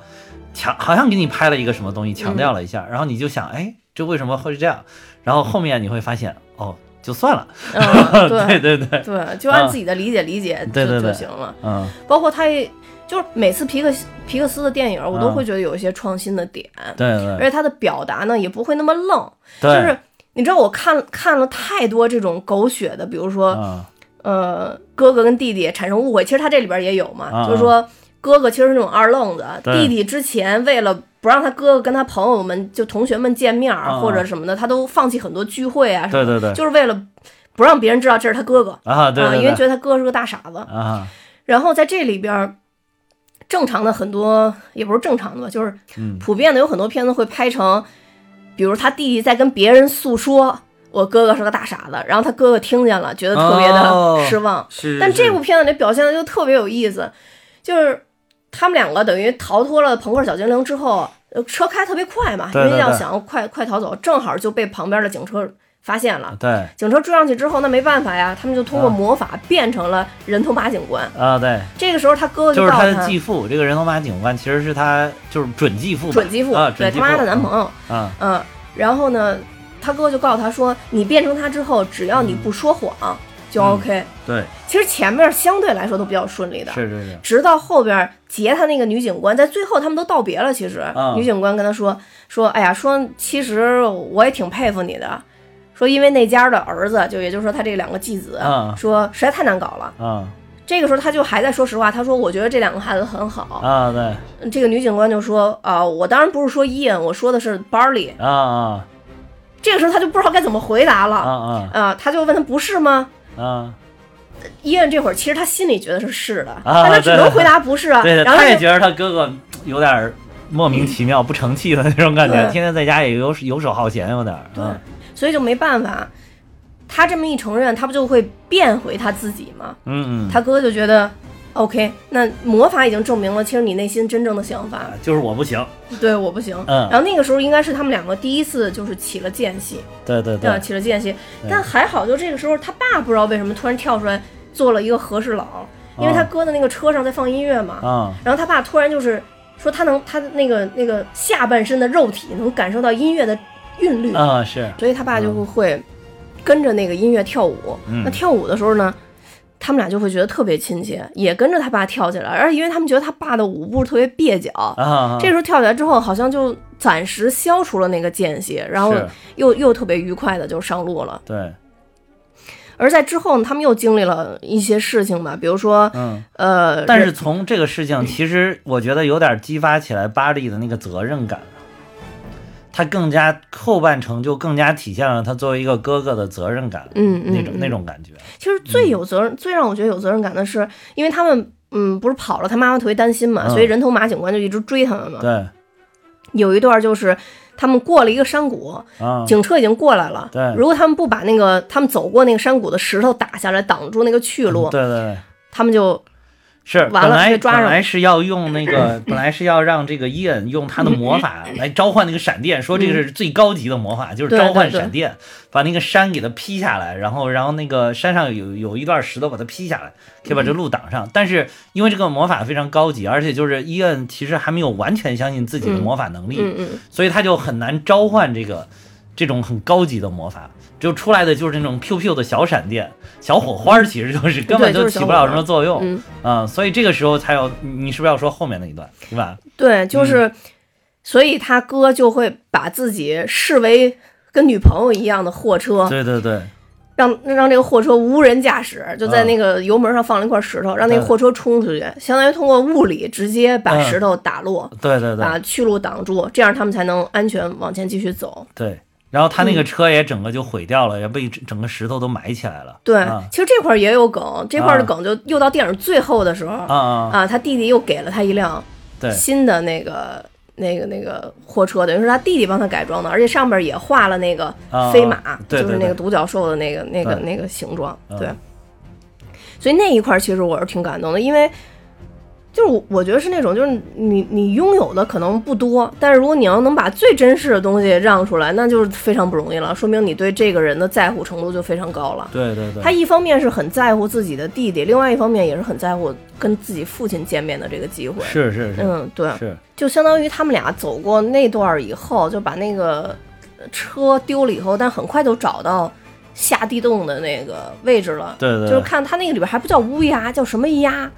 强好像给你拍了一个什么东西，强调了一下，然后你就想，哎，这为什么会是这样？然后后面你会发现，哦，就算了，嗯，对对对对，对，就按自己的理解理解就对对对。就行了。嗯，包括他也就是每次皮克斯皮克斯的电影，我都嗯。会觉得有一些创新的点，对对。而且他的表达呢也不会那么愣，对，就是你知道我看看了太多这种狗血的，比如说嗯。呃哥哥跟弟弟产生误会，其实他这里边也有嘛，啊就是说哥哥其实是那种二愣子，弟弟之前为了。不让他哥哥跟他朋友们就同学们见面、啊。或者什么的，他都放弃很多聚会啊什么的，对对对。就是为了不让别人知道这是他哥哥。啊，对啊，因为觉得他哥是个大傻子。啊，然后在这里边儿，正常的很多也不是正常的吧，就是嗯。普遍的有很多片子会拍成比如他弟弟在跟别人诉说我哥哥是个大傻子，然后他哥哥听见了，觉得特别哦的失望。是，但这部片子里表现的就特别有意思，就是他们两个等于逃脱了朋克小精灵之后，呃车开特别快嘛，因为要想快快逃走，正好就被旁边的警车发现了。对。警车追上去之后，那没办法呀，他们就通过啊魔法变成了人头马警官。啊对，这个时候他哥哥就是他告诉的继父，这个人头马警官其实是他就是准继父，准继父，对他妈的男朋友，嗯嗯，然后呢，他哥就告诉他说，你变成他之后，只要你不说谎就嗯 OK。对，其实前面相对来说都比较顺利的，是是是，直到后边劫他那个女警官，在最后他们都道别了。其实、啊女警官跟他说说，哎呀，说其实我也挺佩服你的，说因为那家的儿子，就也就是说他这两个继子，啊说实在太难搞了。嗯这个时候他就还在说实话，他说我觉得这两个孩子很好。啊对这个女警官就说啊、我当然不是说伊恩，我说的是 Barley。啊啊这个时候他就不知道该怎么回答了。啊啊啊，他就问他不是吗？啊，伊恩这会儿其实他心里觉得是是的，啊但他只能回答不是啊。对对，然后他也觉得他哥哥有点莫名其妙、不成器的那种感觉，天天在家也游游手好闲，有点对嗯所以就没办法。他这么一承认，他不就会变回他自己吗？嗯嗯，他哥就觉得，OK，那魔法已经证明了，其实你内心真正的想法，就是我不行，对我不行。嗯然后那个时候应该是他们两个第一次就是起了间隙，对对对起了间隙。但还好，就这个时候他爸不知道为什么突然跳出来做了一个和事佬，因为他哥的那个车上在放音乐嘛。啊然后他爸突然就是说他能他的那个那个下半身的肉体能感受到音乐的韵律，啊是，所以他爸就会跟着那个音乐跳舞。嗯那跳舞的时候呢，他们俩就会觉得特别亲切，也跟着他爸跳起来，而且因为他们觉得他爸的舞步特别蹩脚。啊，这时候跳起来之后，好像就暂时消除了那个间隙，然后又又特别愉快的就上路了。对，而在之后呢，他们又经历了一些事情吧，比如说，嗯。呃，但是从这个事情，其实我觉得有点激发起来巴利的那个责任感，他更加后半程就更加体现了他作为一个哥哥的责任感，嗯嗯那种嗯那种感觉，其实最有责任、最让我觉得有责任感的是，因为他们嗯不是跑了，他妈妈特别担心嘛，嗯所以人头马警官就一直追他们嘛。对有一段就是他们过了一个山谷，啊，警车已经过来了。对如果他们不把那个他们走过那个山谷的石头打下来，挡住那个去路，对对对。他们就是完完了来被抓本来是要用那个，本来是要让这个伊恩用他的魔法来召唤那个闪电，说这个是最高级的魔法，就是召唤闪电，把那个山给它劈下来，然后然后那个山上有有一段石头把它劈下来，可以把这路挡上。但是因为这个魔法非常高级，而且就是伊恩其实还没有完全相信自己的魔法能力，所以他就很难召唤这个这种很高级的魔法，就出来的就是那种 Q Q 的小闪电、小火花，其实就是 根本就起不了什么作用。嗯啊、所以这个时候才有你你是不是要说后面那一段，对吧？对，就是，嗯所以他哥就会把自己视为跟女朋友一样的货车，对对对，让让这个货车无人驾驶，就在那个油门上放了一块石头，让那个嗯货车冲出去，相当于通过物理直接把嗯石头打落，对对对把去路挡住，这样他们才能安全往前继续走。对。然后他那嗯个车也整个就毁掉了，也被整整个石头都埋起来了。对，啊其实这块儿也有梗，这块儿的啊梗就又到电影最后的时候啊啊，啊，他弟弟又给了他一辆新的那个。那个那个货车，等于是他弟弟帮他改装的，而且上面也画了那个啊飞马，对对对就是那个独角兽的那个那个那个形状，嗯对。所以那一块儿其实我是挺感动的，因为就是我我觉得是那种，就是你你拥有的可能不多，但是如果你要能把最真实的东西让出来，那就是非常不容易了，说明你对这个人的在乎程度就非常高了。对对对，他一方面是很在乎自己的弟弟，另外一方面也是很在乎跟自己父亲见面的这个机会。是是是嗯，对，是，就相当于他们俩走过那段儿以后，就把那个车丢了以后，但很快就找到下地洞的那个位置了。对对，就是看他那个里边还不叫乌鸦，叫什么鸦，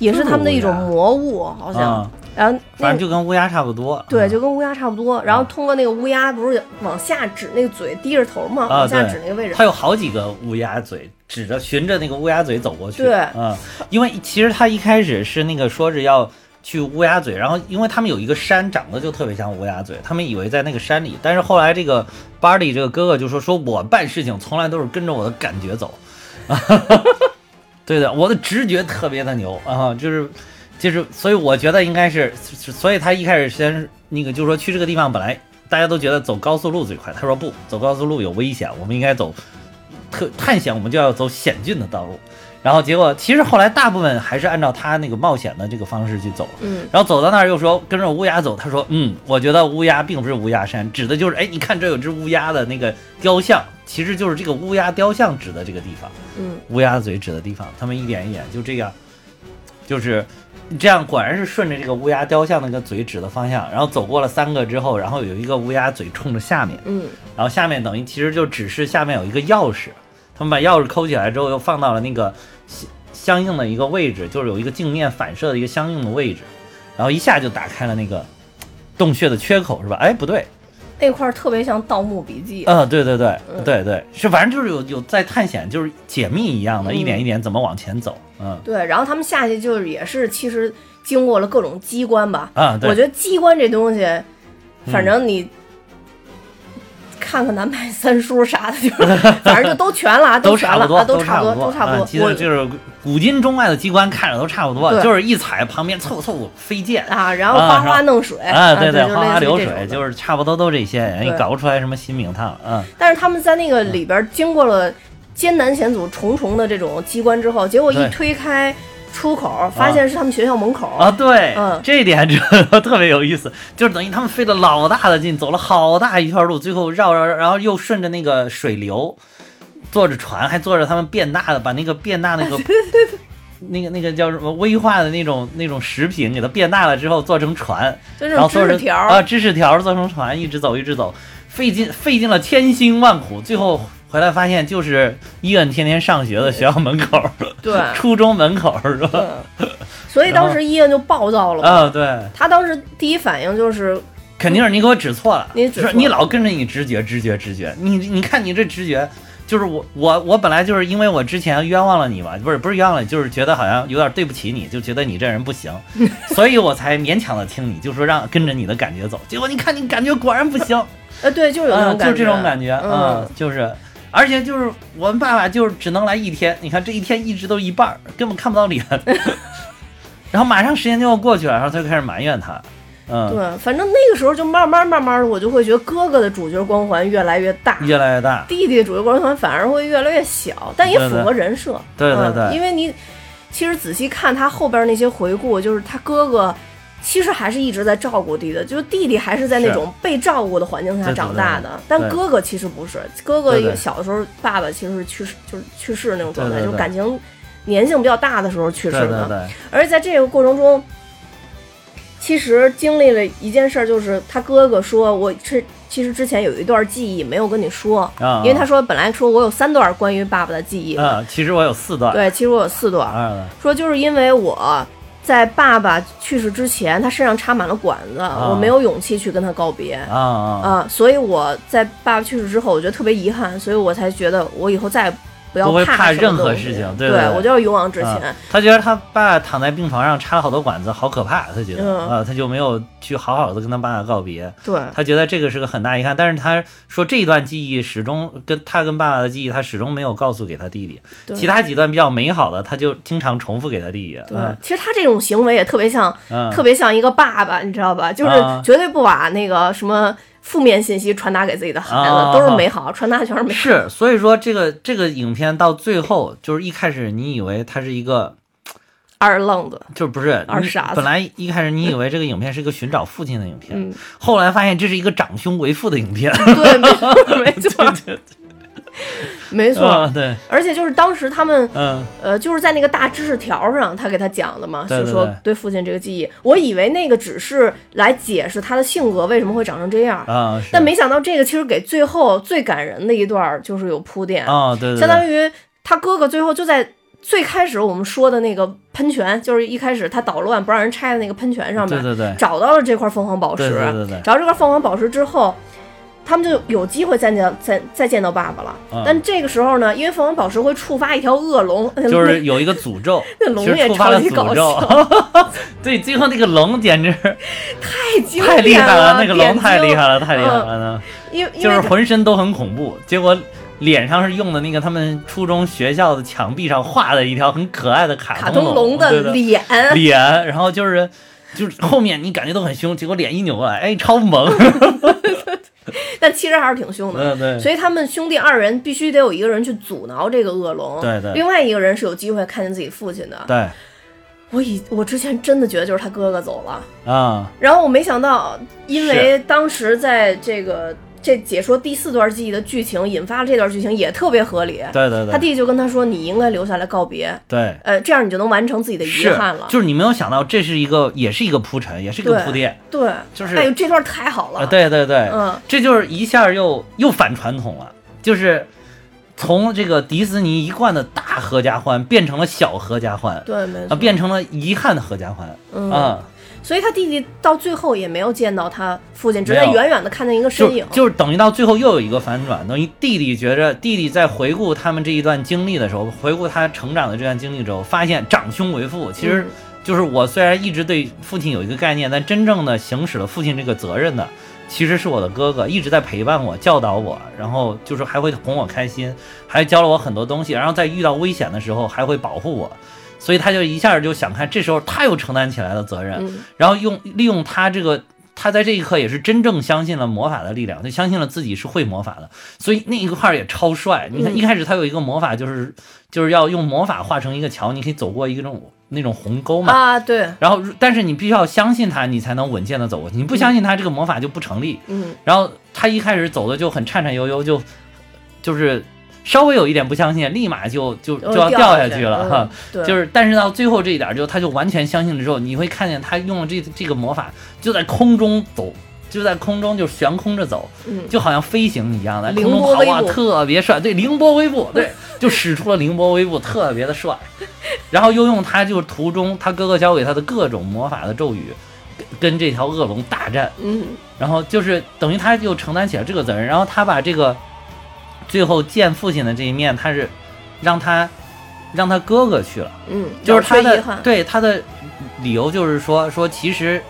也是他们的一种魔物，好像。啊，然后那反正就跟乌鸦差不多。对，啊就跟乌鸦差不多。然后通过那个乌鸦，不是往下指那个嘴，低着头嘛，啊往下指那个位置。它有好几个乌鸦嘴，指着循着那个乌鸦嘴走过去。对嗯，因为其实他一开始是那个说是要去乌鸦嘴，然后因为他们有一个山长得就特别像乌鸦嘴，他们以为在那个山里，但是后来这个巴里这个哥哥就说说我办事情从来都是跟着我的感觉走，对的，我的直觉特别的牛啊，就是就是，所以我觉得应该是，所以他一开始先那个就是说去这个地方本来大家都觉得走高速路最快，他说不走高速路有危险，我们应该走特探险，我们就要走险峻的道路。然后结果其实后来大部分还是按照他那个冒险的这个方式去走。嗯，然后走到那儿又说跟着乌鸦走，他说嗯，我觉得乌鸦并不是乌鸦山，指的就是哎，你看这有只乌鸦的那个雕像，其实就是这个乌鸦雕像指的这个地方。嗯，乌鸦嘴指的地方，他们一点一点就这样，就是这样，果然是顺着这个乌鸦雕像那个嘴指的方向，然后走过了三个之后，然后有一个乌鸦嘴冲着下面，嗯，然后下面等于其实就只是下面有一个钥匙，他们把钥匙抠起来之后又放到了那个相相应的一个位置，就是有一个镜面反射的一个相应的位置，然后一下就打开了那个洞穴的缺口，是吧？哎，不对，那块儿特别像《盗墓笔记》嗯，对对对嗯对对，是反正就是有有在探险，就是解密一样的，嗯一点一点怎么往前走，嗯对，然后他们下去就是也是其实经过了各种机关吧。啊，对，我觉得机关这东西，嗯反正你。看看南派三叔啥的，就是反正就都全了啊，全了都差不多，啊，都不多，差多，都差不多。啊其实我就是古今中外的机关看着都差不多，就是一踩旁边凑凑飞溅啊，然后啊哗哗弄水啊，对对，哗哗流水，就是差不多都这些，对。也搞不出来什么新名堂，嗯。但是他们在那个里边经过了艰难险阻、重重的这种机关之后，结果一推开出口，发现是他们学校门口。啊，对，嗯。这一点就特别有意思，就是等于他们费了老大的劲，走了好大一圈路，最后绕绕，然后又顺着那个水流，坐着船，还坐着他们变大的，把那个变大那个。那个那个叫什么威化的那种那种食品，给它变大了之后做成船，然后做成种知识条啊，芝士条做成船，一直走一直走，费尽费尽了千辛万苦，最后回来发现就是医院天天上学的学校门口，对，初中门口是吧？嗯，所以当时医院就暴躁了。嘛。啊，对，他当时第一反应就是，肯定是你给我指错了，你指你老跟着你直觉，直觉，直觉，你你看你这直觉。就是我我我本来就是因为我之前冤枉了你嘛，不是不是冤枉了你，就是觉得好像有点对不起你，就觉得你这人不行，所以我才勉强的听你，就说让跟着你的感觉走。结果你看你感觉果然不行，呃，对，就是有那嗯，种感觉，就这种感觉，嗯嗯，，就是，而且就是我们爸爸就是只能来一天，你看这一天一直都一半儿，根本看不到脸，然后马上时间就要过去了，然后他就开始埋怨他，嗯，对，反正那个时候就慢慢慢慢的，我就会觉得哥哥的主角光环越来越大，越来越大，弟弟的主角光环反而会越来越小，但也符合人设。对对因为你其实仔细看他后边那些回顾，就是他哥哥其实还是一直在照顾弟弟，就是弟弟还是在那种被照顾的环境下长大的，但哥哥其实不是，哥哥小的时候爸爸其实是去世，就是去世那种状态，就是感情粘性比较大的时候去世的。而在这个过程中，其实经历了一件事儿，就是他哥哥说，我是其实之前有一段记忆没有跟你说，啊，因为他说本来说我有三段关于爸爸的记忆。嘛，啊，其实我有四段，对，其实我有四段，说就是因为我。在爸爸去世之前，他身上插满了管子，我没有勇气去跟他告别。啊啊，啊，所以我在爸爸去世之后，我觉得特别遗憾，所以我才觉得我以后再也不要怕任何事情对对对对我就要勇往直前。啊他觉得他爸躺在病床上插了好多管子，好可怕，他觉得嗯啊，他就没有去好好的跟他爸爸告别，对，他觉得这个是个很大遗憾，但是他说这一段记忆始终跟他跟爸爸的记忆，他始终没有告诉给他弟弟，其他几段比较美好的，他就经常重复给他弟弟，对嗯，其实他这种行为也特别像，嗯，特别像一个爸爸，你知道吧？就是啊绝对不把那个什么负面信息传达给自己的孩子，啊都是美好，传达的全是美好。是，所以说这个这个影片到最后，就是一开始你以为它是一个，二愣子，就不是二傻子。本来一开始你以为这个影片是一个寻找父亲的影片，嗯，后来发现这是一个长兄为父的影片，对，没错，没错，没错。嗯，对，而且就是当时他们，嗯，呃，就是在那个大知识条上，他给他讲的嘛，对对就说对。对父亲这个记忆，我以为那个只是来解释他的性格为什么会长成这样，啊，是。但没想到这个其实给最后最感人的一段就是有铺垫，哦，对对对，相当于他哥哥最后就在最开始我们说的那个喷泉，就是一开始他捣乱不让人拆的那个喷泉上面，对对对，找到了这块凤凰宝石。对对对对。找到这块凤凰宝石之后，他们就有机会再见再再见到爸爸了。嗯。但这个时候呢，因为凤凰宝石会触发一条恶龙，就是有一个诅咒，那龙也触发了超级搞诅咒。笑，对，最后那个龙简直太经太厉害了，那个龙太厉害了，太厉害嗯。了呢，因为因就是浑身都很恐怖，结果脸上是用的那个他们初中学校的墙壁上画的一条很可爱的卡卡通通龙对对。脸，脸，然后就是就是后面你感觉都很凶，结果脸一扭过来，哎，超萌，但其实还是挺凶的。对对，所以他们兄弟二人必须得有一个人去阻挠这个恶龙，对对。另外一个人是有机会看见自己父亲的。对。我以我之前真的觉得就是他哥哥走了，啊，然后我没想到，因为当时在这个这解说第四段记忆的剧情引发了这段剧情也特别合理。对对对，他弟弟就跟他说：“你应该留下来告别，对。呃，这样你就能完成自己的遗憾了。”就是你没有想到，这是一个，也是一个铺陈，也是一个铺垫对，就是哎呦，这段太好了。啊！对对对，嗯，这就是一下又又反传统了，就是从这个迪士尼一贯的大合家欢变成了小合家欢，对，没啊，错。变成了遗憾的合家欢嗯啊，所以他弟弟到最后也没有见到他父亲，只是远远的看见一个身影。就是等于到最后又有一个反转，等于弟弟觉着弟弟在回顾他们这一段经历的时候，回顾他成长的这段经历之后，发现长兄为父，其实嗯就是我虽然一直对父亲有一个概念，但真正的行使了父亲这个责任的。其实是我的哥哥，一直在陪伴我、教导我，然后就是还会哄我开心，还教了我很多东西，然后在遇到危险的时候还会保护我，所以他就一下就想看，这时候他又承担起来了责任，嗯然后用利用他这个，他在这一刻也是真正相信了魔法的力量，他相信了自己是会魔法的，所以那一块儿也超帅。你看嗯一开始他有一个魔法，就是就是要用魔法化成一个桥，你可以走过一个那种那种鸿沟嘛。啊，对，然后，但是你必须要相信他，你才能稳健的走过去。你不相信他，这个魔法就不成立。嗯然后他一开始走的就很颤颤悠悠，就就是稍微有一点不相信，立马就就就要掉下去了哈。就是，但是到最后这一点之后，他就完全相信了之后，你会看见他用了这这个魔法，就在空中走，就在空中就悬空着走，嗯就好像飞行一样的，凌空中跑哇，波微步特别帅。对，凌波微步，对，就使出了凌波微步，特别的帅。然后又用他就是途中他哥哥教给他的各种魔法的咒语，跟跟这条恶龙大战。嗯然后就是等于他就承担起了这个责任，然后他把这个最后见父亲的这一面，他是让他让他哥哥去了，嗯，就是他的对他的理由就是说说其实。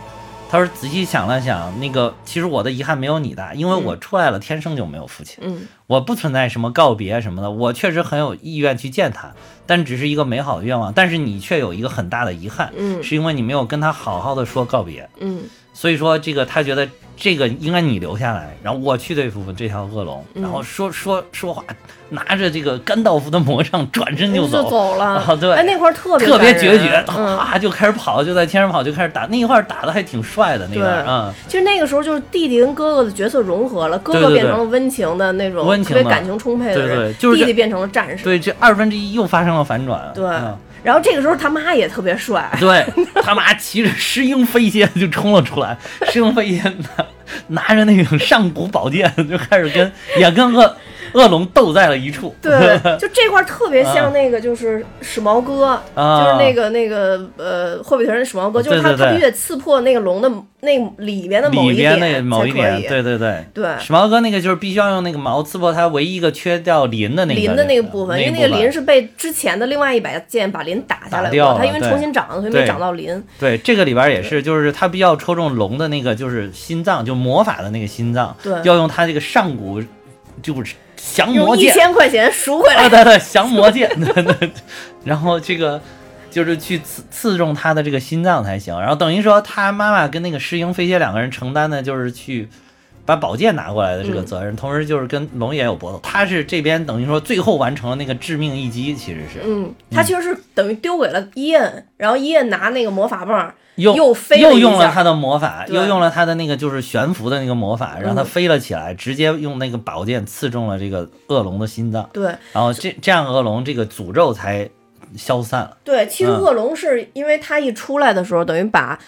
他说：“仔细想了想，那个其实我的遗憾没有你大，因为我出来了，天生就没有父亲，嗯我不存在什么告别什么的。我确实很有意愿去见他，但只是一个美好的愿望。但是你却有一个很大的遗憾，嗯是因为你没有跟他好好的说告别。嗯所以说，这个他觉得这个应该你留下来，然后我去对付这条恶龙，嗯然后说说说话，拿着这个甘道夫的魔杖转身就走，就走了。啊对哎，那块儿特别特别决绝，嗯，哗就开始跑，就在天上跑，就开始打。那一块儿打的还挺帅的，那对段啊、其实那个时候就是弟弟跟哥哥的角色融合了，哥哥变成了温情的那种温情的特别感情充沛的对人，对就是弟弟变成了战士。对，这二分之一又发生了反转。对嗯然后这个时候他妈也特别帅，对他妈骑着石英飞仙就冲了出来，石英飞仙拿拿着那种上古宝剑就开始跟也跟恶恶龙斗在了一处。对，就这块儿特别啊像那个就是史矛哥，啊。就是那个那个呃霍比特人史矛哥，就是他必须得刺破那个龙的那里面的某一里边点那某一点，对对对。对。史矛哥那个就是必须要用那个矛刺破它唯一一个缺掉鳞的那个鳞的那个部分，因为那个鳞鳞是被之前的另外一把剑把鳞打下来了他因为重新长了，所以没长到鳞。对这个里边也是，就是他必须要戳中龙的那个就是心脏，就魔法的那个心脏，对。要用他这个上古就是降魔剑一剑。千块钱赎回啊，来，对对，降魔剑，然后这个就是去刺刺中他的这个心脏才行，然后等于说他妈妈跟那个石英飞蝎两个人承担的就是去把宝剑拿过来的这个责任，同时就是跟龙也有搏斗，他是这边等于说最后完成了那个致命一击，其实是。嗯，他其实是等于丢给了伊恩，然后伊恩拿那个魔法棒，又又飞了又用了他的魔法，又用了他的那个就是悬浮的那个魔法，让他嗯。飞了起来，直接用那个宝剑刺中了这个恶龙的心脏，对。然后这这样恶龙这个诅咒才消散了。对，其实嗯。恶龙是因为他一出来的时候，等于把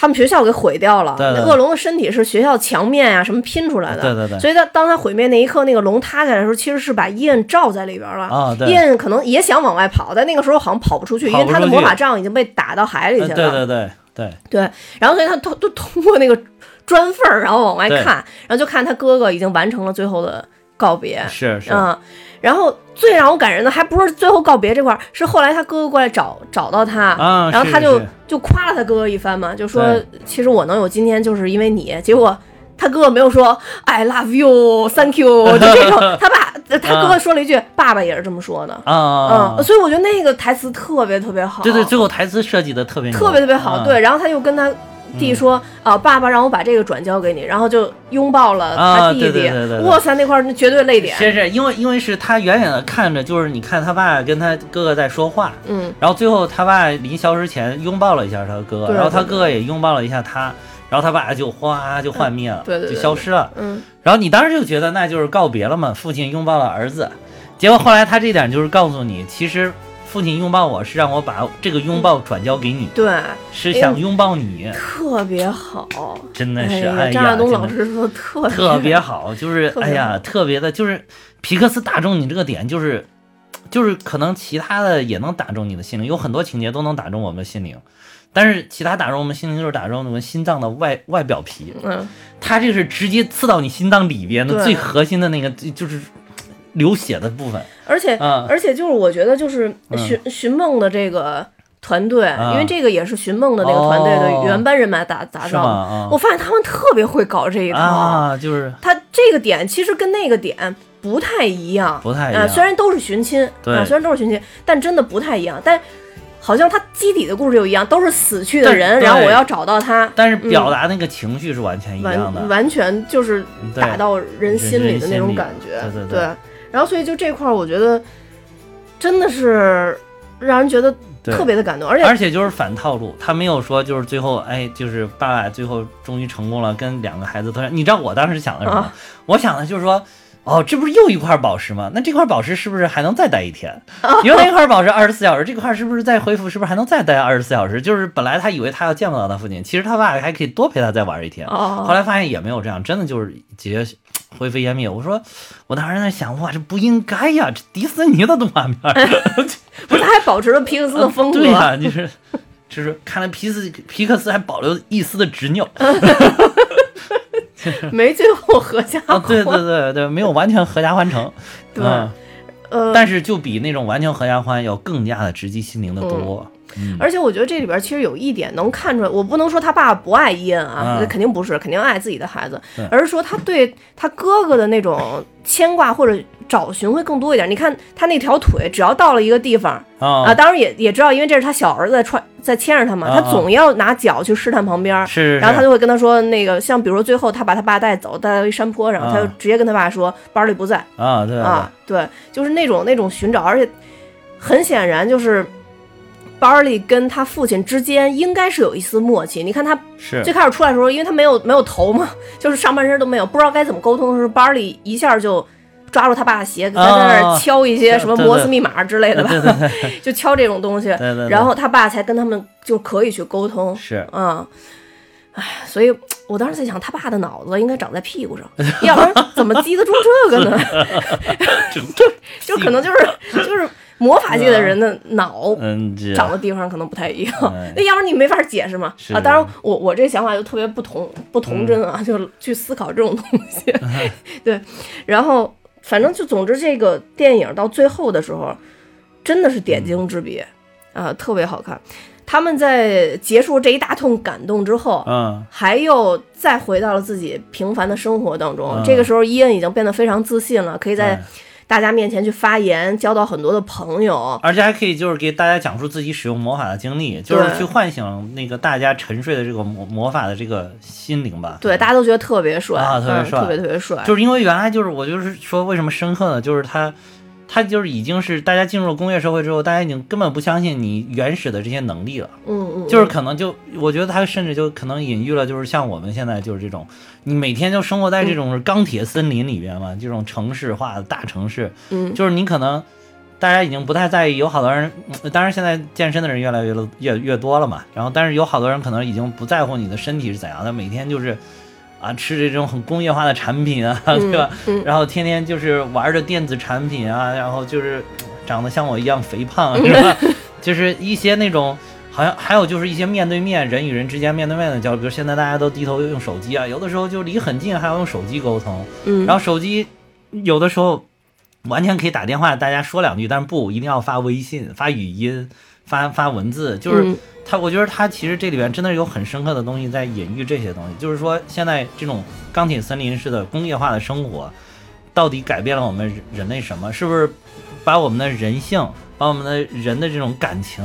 他们学校给毁掉了。对对那恶龙的身体是学校墙面啊、什么拼出来的。对对对所以他当他毁灭那一刻，那个龙塌下来的时候，其实是把伊恩罩在里边了。啊对伊恩可能也想往外跑，但那个时候好像跑不出去，因为他的魔法杖已经被打到海里去了。呃对对对对，对然后所以他通都通过那个砖缝儿，然后往外看，然后就看他哥哥已经完成了最后的告别。是是，嗯，然后最让我感人的还不是最后告别这块儿，是后来他哥哥过来找找到他，啊然后他就就夸了他哥哥一番嘛，就说其实我能有今天就是因为你。结果他哥哥没有说 I love you，thank you，就这种，他爸他哥哥说了一句，爸爸也是这么说的。啊啊，嗯，所以我觉得那个台词特别特别好，对对，最后台词设计的特别特别特别好。嗯对，然后他又跟他弟说啊，爸爸让我把这个转交给你，然后就拥抱了他啊弟弟。哇塞，那块儿那绝对泪点。先是因为因为是他远远的看着，就是你看他爸跟他哥哥在说话，嗯，然后最后他爸临消失前拥抱了一下他哥，哥然后他哥哥也拥抱了一下他，然后他爸就哗就幻灭了，对对对就消失了。嗯，然后你当时就觉得那就是告别了嘛，父亲拥抱了儿子，结果后来他这点就是告诉你，其实父亲拥抱我是让我把这个拥抱转交给你，对，是想拥抱你，特别好。真的是，哎呀，张亚东老师说特别特别好，就是哎呀，特别的，就是皮克斯打中你这个点，就是就是可能其他的也能打中你的心灵，有很多情节都能打中我们的心灵，但是其他打中我们心灵就是打中我们心脏的外外表皮，嗯，他这个是直接刺到你心脏里边的最核心的那个，就就是流血的部分。而且、嗯。而且就是我觉得就是嗯。寻寻梦的这个团队，啊因为这个也是寻梦的那个团队的哦。原班人马打打？造我发现他们特别会搞这一套，啊，就是。他这个点其实跟那个点不太一样，不太一样。啊虽然都是寻亲，对。啊，虽然都是寻亲，但真的不太一样。但好像他基底的故事又一样，都是死去的人，然后我要找到他，但是表达那个情绪是完全一样的。完完全就是打到人心里的那种感觉，对然后所以就这块儿，我觉得真的是让人觉得特别的感动，而且而且就是反套路，他没有说就是最后，哎，就是爸爸最后终于成功了，跟两个孩子都你知道我当时想的什么？啊我想的就是说，哦，这不是又一块宝石吗？那这块宝石是不是还能再待一天？原来那块宝石二十四小时，这块是不是再恢复，是不是还能再待二十四小时？就是本来他以为他要见不到他父亲，其实他爸还可以多陪他再玩一天。哦后来发现也没有这样，真的就是直接灰飞烟灭。我说，我当时在想，哇，这不应该呀，这迪士尼的动画片儿。不是他还保持了皮克斯的风格，对呀、就是就是看来皮斯皮克斯还保留一丝的执拗 没最后合家啊，欢，对对对对，没有完全合家欢成，对嗯，呃，但是就比那种完全合家欢要更加的直击心灵的多，嗯，而且我觉得这里边其实有一点能看出来，我不能说他爸不爱伊恩啊，嗯那肯定不是，肯定爱自己的孩子，而是说他对他哥哥的那种牵挂或者找寻会更多一点。你看他那条腿，只要到了一个地方啊，啊，当然也也知道，因为这是他小儿子在穿在牵着他嘛，啊他总要拿脚去试探旁边。是是，然后他就会跟他说，那个像比如说最后他把他爸带走，带到一山坡上，啊他就直接跟他爸说班里不在，啊，对。啊，对，就是那种那种寻找，而且很显然就是巴利跟他父亲之间应该是有一丝默契。你看他是最开始出来的时候，因为他没有没有头嘛，就是上半身都没有，不知道该怎么沟通的时候，巴利一下就。抓住他爸的鞋，在那儿哦敲一些什么摩斯密码之类的吧，就敲这种东西，对对对然后他爸才跟他们就可以去沟通。是，啊，哎，所以我当时在想，他爸的脑子应该长在屁股上，要不然怎么记得住这个呢？就可能就是就是魔法界的人的脑长的地方可能不太一样，哎。那要不然你没法解释嘛。啊，当然我我这想法就特别不同不童真啊，就去思考这种东西。对，然后反正就总之这个电影到最后的时候，真的是点睛之笔啊，特别好看。他们在结束这一大通感动之后，嗯。还又再回到了自己平凡的生活当中。嗯。这个时候，伊恩已经变得非常自信了，可以在对大家面前去发言，交到很多的朋友。而且还可以就是给大家讲述自己使用魔法的经历，就是去唤醒那个大家沉睡的这个魔魔法的这个心灵吧。对，大家都觉得特别帅啊特别帅嗯特别特别帅。就是因为原来就是我就是说为什么深刻呢？就是他，他就是已经是大家进入了工业社会之后，大家已经根本不相信你原始的这些能力了。嗯嗯，就是可能就我觉得他甚至就可能隐喻了，就是像我们现在就是这种，你每天就生活在这种钢铁森林里边嘛，这种城市化的大城市，嗯就是你可能。大家已经不太在意，有好多人，嗯当然现在健身的人越来越越越多了嘛。然后，但是有好多人可能已经不在乎你的身体是怎样的，每天就是啊吃这种很工业化的产品啊，对吧？嗯然后天天就是玩着电子产品啊，然后就是长得像我一样肥胖，是吧？就是一些那种，好像还有就是一些面对面人与人之间面对面的交流，比如现在大家都低头用手机啊，有的时候就离很近还要用手机沟通，嗯，然后手机有的时候完全可以打电话，大家说两句，但是不一定要发微信、发语音、发发文字，就是嗯他，我觉得他其实这里边真的是有很深刻的东西在隐喻这些东西，就是说现在这种钢铁森林式的工业化的生活，到底改变了我们人人类什么？是不是把我们的人性，把我们的人的这种感情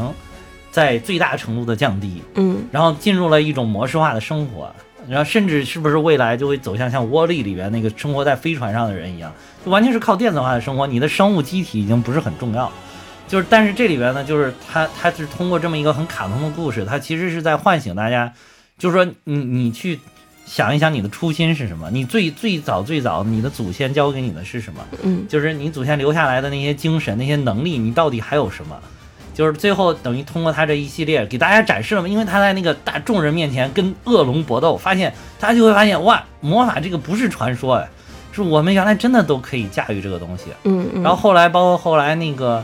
在最大程度的降低，嗯然后进入了一种模式化的生活，然后甚至是不是未来就会走向像窝里里边那个生活在飞船上的人一样，就完全是靠电子化的生活，你的生物机体已经不是很重要。就是，但是这里边呢，就是他他是通过这么一个很卡通的故事，他其实是在唤醒大家，就是说你你去想一想你的初心是什么，你最最早最早你的祖先教给你的是什么，嗯就是你祖先留下来的那些精神、那些能力，你到底还有什么？就是最后等于通过他这一系列给大家展示了嘛，因为他在那个大众人面前跟恶龙搏斗，发现大家就会发现哇，魔法这个不是传说哎，是我们原来真的都可以驾驭这个东西。嗯嗯，然后后来包括后来那个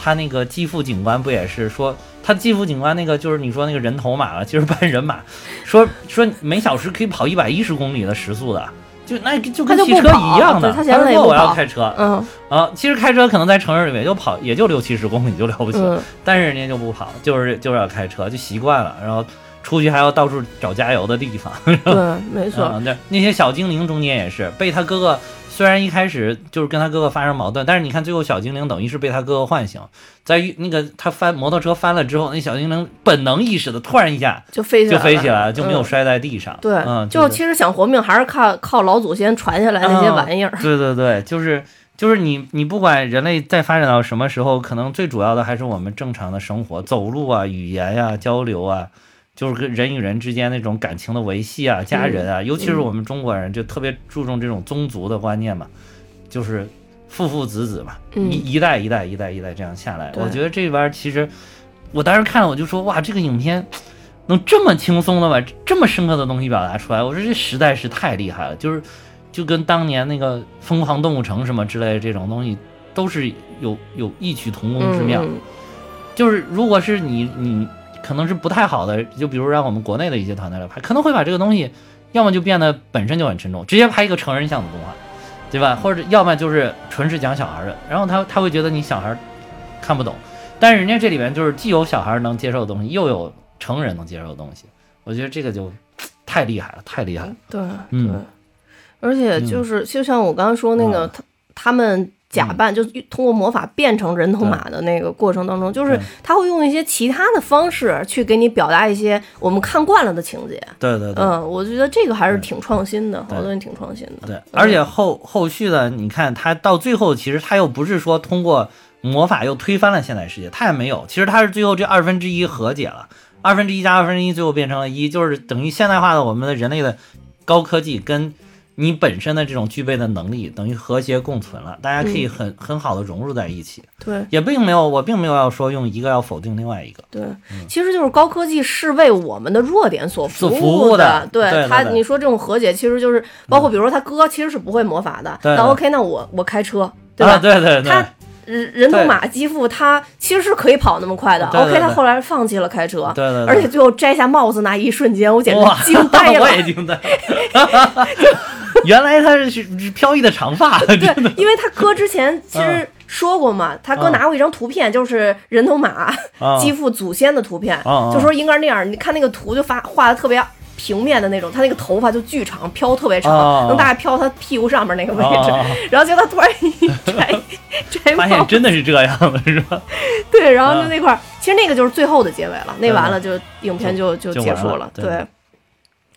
他那个继父警官不也是说，他继父警官那个就是你说那个人头马了，其实半人马，说说每小时可以跑一百一十公里的时速的。就那就跟汽车一样的，对他说我要开车，嗯啊，其实开车可能在城市里面就跑也就六七十公里就了不起，嗯但是人家就不跑，就是就是要开车，就习惯了，然后出去还要到处找加油的地方。对，没错，啊，对，那些小精灵中间也是被他哥哥，虽然一开始就是跟他哥哥发生矛盾，但是你看最后小精灵等于是被他哥哥唤醒，在于那个他翻摩托车翻了之后，那小精灵本能意识的突然一下就飞起来就飞起来了，就没有嗯摔在地上。对，嗯，就其实想活命还是靠靠老祖先传下来那些玩意儿。对对对，就是就是你你不管人类再发展到什么时候，可能最主要的还是我们正常的生活，走路啊、语言呀、交流啊，就是跟人与人之间那种感情的维系啊、家人啊，尤其是我们中国人就特别注重这种宗族的观念嘛，就是父父子子嘛，嗯。一一代一代一代一代这样下来，我觉得这边儿其实我当时看了我就说哇，这个影片。能这么轻松的把这么深刻的东西表达出来，我说这实在是太厉害了，就是就跟当年那个《疯狂动物城》什么之类的这种东西，都是有有异曲同工之妙。嗯。就是如果是你你可能是不太好的，就比如让我们国内的一些团队来拍，可能会把这个东西要么就变得本身就很沉重，直接拍一个成人向的动画，对吧？或者要么就是纯是讲小孩的，然后他他会觉得你小孩看不懂，但是人家这里面就是既有小孩能接受的东西，又有成人能接受的东西，我觉得这个就太厉害了，太厉害了。对，嗯对，而且就是就像我刚刚说那个，嗯他他们假扮，就是通过魔法变成人头马的那个过程当中，就是他会用一些其他的方式去给你表达一些我们看惯了的情节。对对对。嗯，我觉得这个还是挺创新的，对。好多人挺创新的。对，而且后后续的，你看他到最后，其实他又不是说通过魔法又推翻了现代世界，他也没有，其实他是最后这二分之一和解了，二分之一加二分之一最后变成了一，就是等于现代化的我们的人类的高科技跟你本身的这种具备的能力等于和谐共存了，大家可以很、很好的融入在一起，对也并没有我并没有要说用一个要否定另外一个，对，其实就是高科技是为我们的弱点所服务的的。对他，对你说这种和解，其实就是包括比如说他哥其实是不会魔法的，那 OK，那我我开车，对吧？啊，对对对他。人人头马基父他其实是可以跑那么快的对对 o k 他后来放弃了开车，对对对而且最后摘下帽子那一瞬间，我简直，惊呆 了我。也惊呆了，原来他是是飘逸的长发，对，因为他哥之前其实说过嘛，他哥嗯拿过一张图片，就是人头马啊基父祖先的图片，就说应该是那样。你看那个图就发画的特别平面的那种，他那个头发就巨长，飘特别长，啊能大概飘他屁股上面那个位置。啊 然后结果他突然一摘摘 发帽现真的是这样的，是吧？对，然后就啊那块儿，其实那个就是最后的结尾了，那完了就影片就就就结束了。对，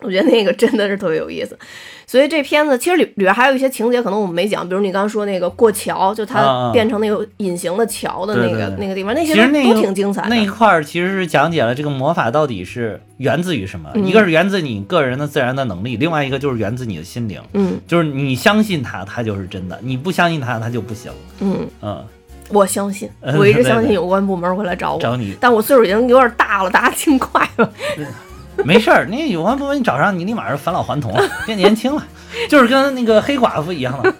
我觉得那个真的是特别有意思。所以这片子其实里里边还有一些情节，可能我们没讲，比如你刚刚说那个过桥，就啊它啊变成那个隐形的桥的那个那个地方，那些都其实都挺精彩那一。块儿其实是讲解了这个魔法到底是源自于什么，嗯一个是源自你个人的自然的能力，另外一个就是源自你的心灵，嗯就是你相信它，它就是真的；你不相信它，它就不行。嗯，嗯，我相信，嗯我一直相信有关部门会来找我，找你但我岁数已经有点大了，大家尽快吧。没事儿，那有关部门你找上你，立马是返老还童了，变年轻了，就是跟那个黑寡妇一样了。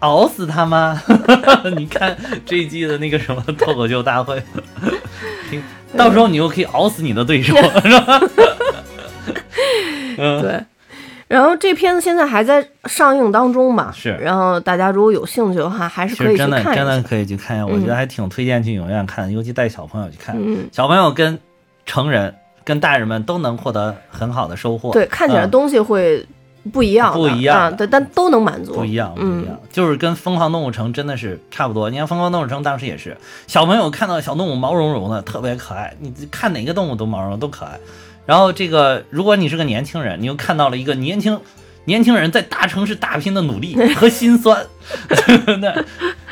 熬死他妈？你看这一季的那个什么脱口秀大会，听到时候你又可以熬死你的对手，是吧？嗯，对。然后这片子现在还在上映当中嘛，是然后大家如果有兴趣的话，还是可以真的看一下。真的可以去看一下，我嗯觉得还挺推荐去影院看的，尤其带小朋友去看。嗯，小朋友跟成人跟大人们都能获得很好的收获。对，看起来嗯东西会不一样的，不一样啊，对，但都能满足，不一样，不嗯一样，就是跟《疯狂动物城》真的是差不多。你看《疯狂动物城》当时也是，小朋友看到小动物毛茸茸的，特别可爱，你看哪个动物都毛茸茸，都可爱。然后这个，如果你是个年轻人，你又看到了一个年轻年轻人在大城市打拼的努力和心酸，对，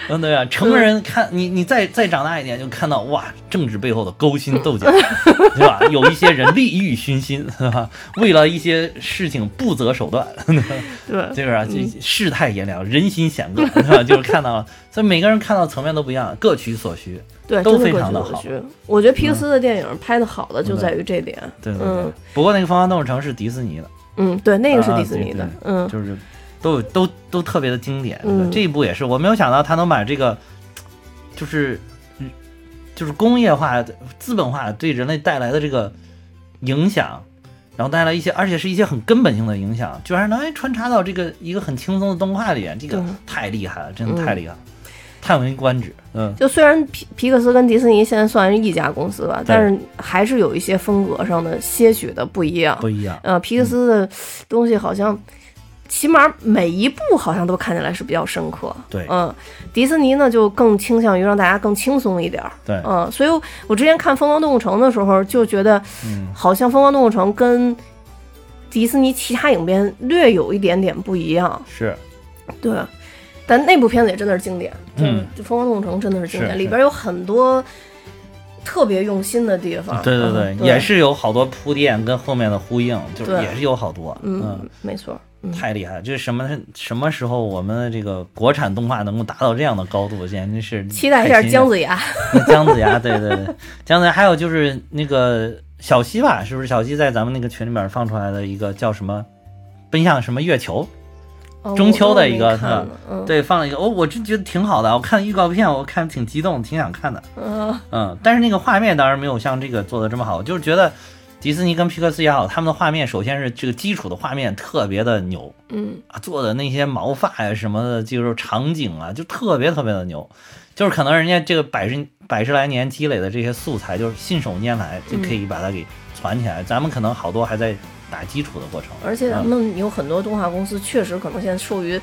嗯，对啊，成人看你，你再再长大一点，就看到哇，政治背后的勾心斗角，对吧？有一些人利欲熏心，对吧？为了一些事情不择手段，对，这个啊，这世态炎凉，人心险恶，对吧？就是看到了，所以每个人看到层面都不一样，各取所需。对，都非常的好。我觉得皮克斯的电影拍的好的就在于这点，对对对。嗯。不过那个《疯狂动物城》是迪士尼的，嗯，对，那个是啊迪士尼的嗯，就是都有都都特别的经典。嗯这一部也是，我没有想到他能把这个，就是嗯就是工业化、资本化对人类带来的这个影响。然后带来一些，而且是一些很根本性的影响，居然能哎穿插到这个一个很轻松的动画里面，这个太厉害了，真的太厉害了，叹为观止。嗯，就虽然皮皮克斯跟迪士尼现在算是一家公司吧，但是还是有一些风格上的些许的不一样。不一样。呃，皮克斯的东西好像，起码每一部好像都看起来是比较深刻。对嗯，迪士尼呢就更倾向于让大家更轻松一点儿。对，嗯，所以我之前看《疯狂动物城》的时候就觉得，嗯，好像《疯狂动物城》跟迪士尼其他影片略有一点点不一样。是，对，但那部片子也真的是经典。嗯，就《疯狂动物城》真的是经典，里边有很多特别用心的地方。对对嗯对，也。是有好多铺垫跟后面的呼应，就是也是有好多，嗯，没错。嗯，太厉害了！这是什么什么时候我们的这个国产动画能够达到这样的高度，简直是期待一下姜子牙。姜子牙，对对对，姜子牙，还有就是那个小西吧，是不是小西在咱们那个群里面放出来的一个叫什么？奔向什么月球？哦中秋的一个对，放了一个，哦，我就觉得挺好的。我看预告片，我看挺激动，挺想看的。嗯，嗯，但是那个画面当然没有像这个做的这么好，我就是觉得迪士尼跟皮克斯也好，他们的画面首先是这个基础的画面特别的牛嗯，啊，做的那些毛发呀什么的，就是场景啊，就特别特别的牛，就是可能人家这个百十百十来年积累的这些素材，就是信手拈来就可以把它给攒起来。咱们可能好多还在打基础的过程，而且咱们有很多动画公司确实可能现在受于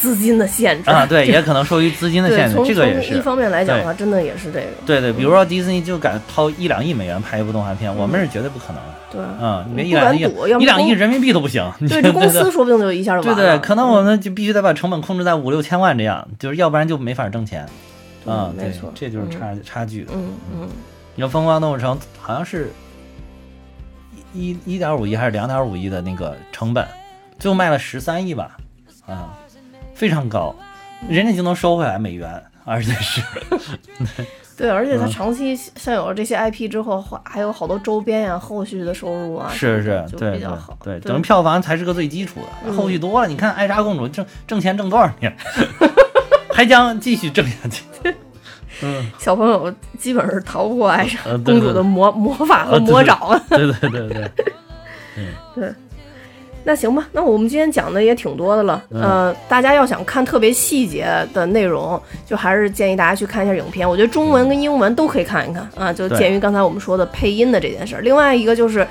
资金的限制啊，对，也可能受于资金的，限制，这个也是。一方面来讲的话，真的也是这个。对对，比如说迪士尼就敢掏一两亿美元拍一部动画片，我们是绝对不可能的。对，嗯，你别一两亿一两亿人民币都不行。对，这公司说不定就一下就对对，可能我们就必须得把成本控制在五六千万这样，就是要不然就没法挣钱。对嗯，没错，这就是差差距。嗯嗯，你说《疯狂动物城》好像是一一点五亿还是两点五亿的那个成本，最后卖了十三亿吧，啊，非常高，人家就能收回来美元，而且是 对，而且它嗯长期像有了这些 IP 之后，还还有好多周边呀、后续的收入啊，是是，就比较好。对，等于票房才是个最基础的，嗯后续多了，你看艾莎公主挣挣钱挣多少年，还将继续挣下去。嗯，小朋友基本是逃不过艾莎呃对公主的魔魔法和魔爪。啊。对对对。对，那行吧，那我们今天讲的也挺多的了。嗯。呃，大家要想看特别细节的内容，就还是建议大家去看一下影片。我觉得中文跟英文都可以看一看啊。就鉴于刚才我们说的配音的这件事儿，另外一个就是，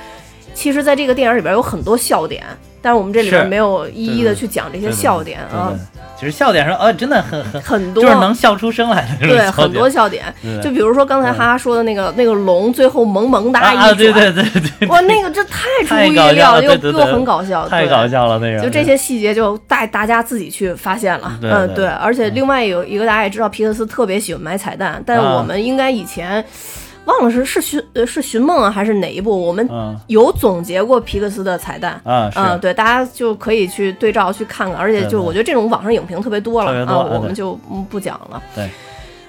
其实在这个电影里边有很多笑点，但是我们这里边没有一一的去讲这些对对。笑点啊。对对，其实笑点上，呃，真的很很，很多就是能笑出声来对很多笑点。就比如说刚才哈哈说的那个那个龙最后萌萌哒一啊，对对对对，哇，那个这太出乎意料又又很搞笑，太搞笑了那个，就这些细节就带大家自己去发现了，嗯，对对，而且另外有一个大家也知道，皮克斯特别喜欢买彩蛋，但我们应该以前忘了是是寻呃是寻梦啊还是哪一部，我们嗯有总结过皮克斯的彩蛋。啊是，嗯，对，大家就可以去对照去看看，而且就我觉得这种网上影评特别多了多啊，我们就嗯不讲了。对，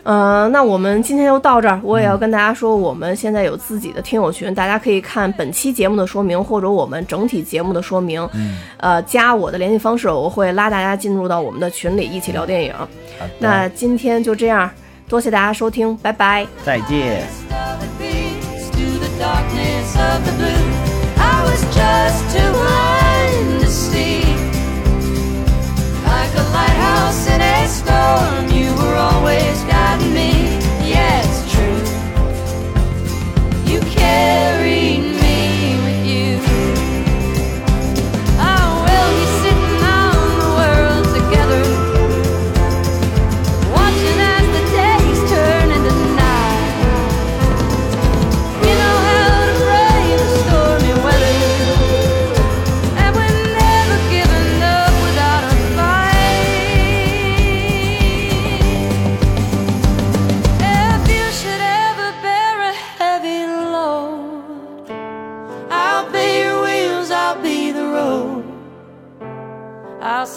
嗯、那我们今天就到这儿。我也嗯要跟大家说，我们现在有自己的听友群，大家可以看本期节目的说明或者我们整体节目的说明。嗯，呃，加我的联系方式，我会拉大家进入到我们的群里一起聊电影。那今天就这样，多谢大家收听，拜拜。再见。Darkness of the blue. I was just too blind to see. Like a lighthouse in a storm, you were always guiding me. Yeah, it's true. You carried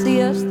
días.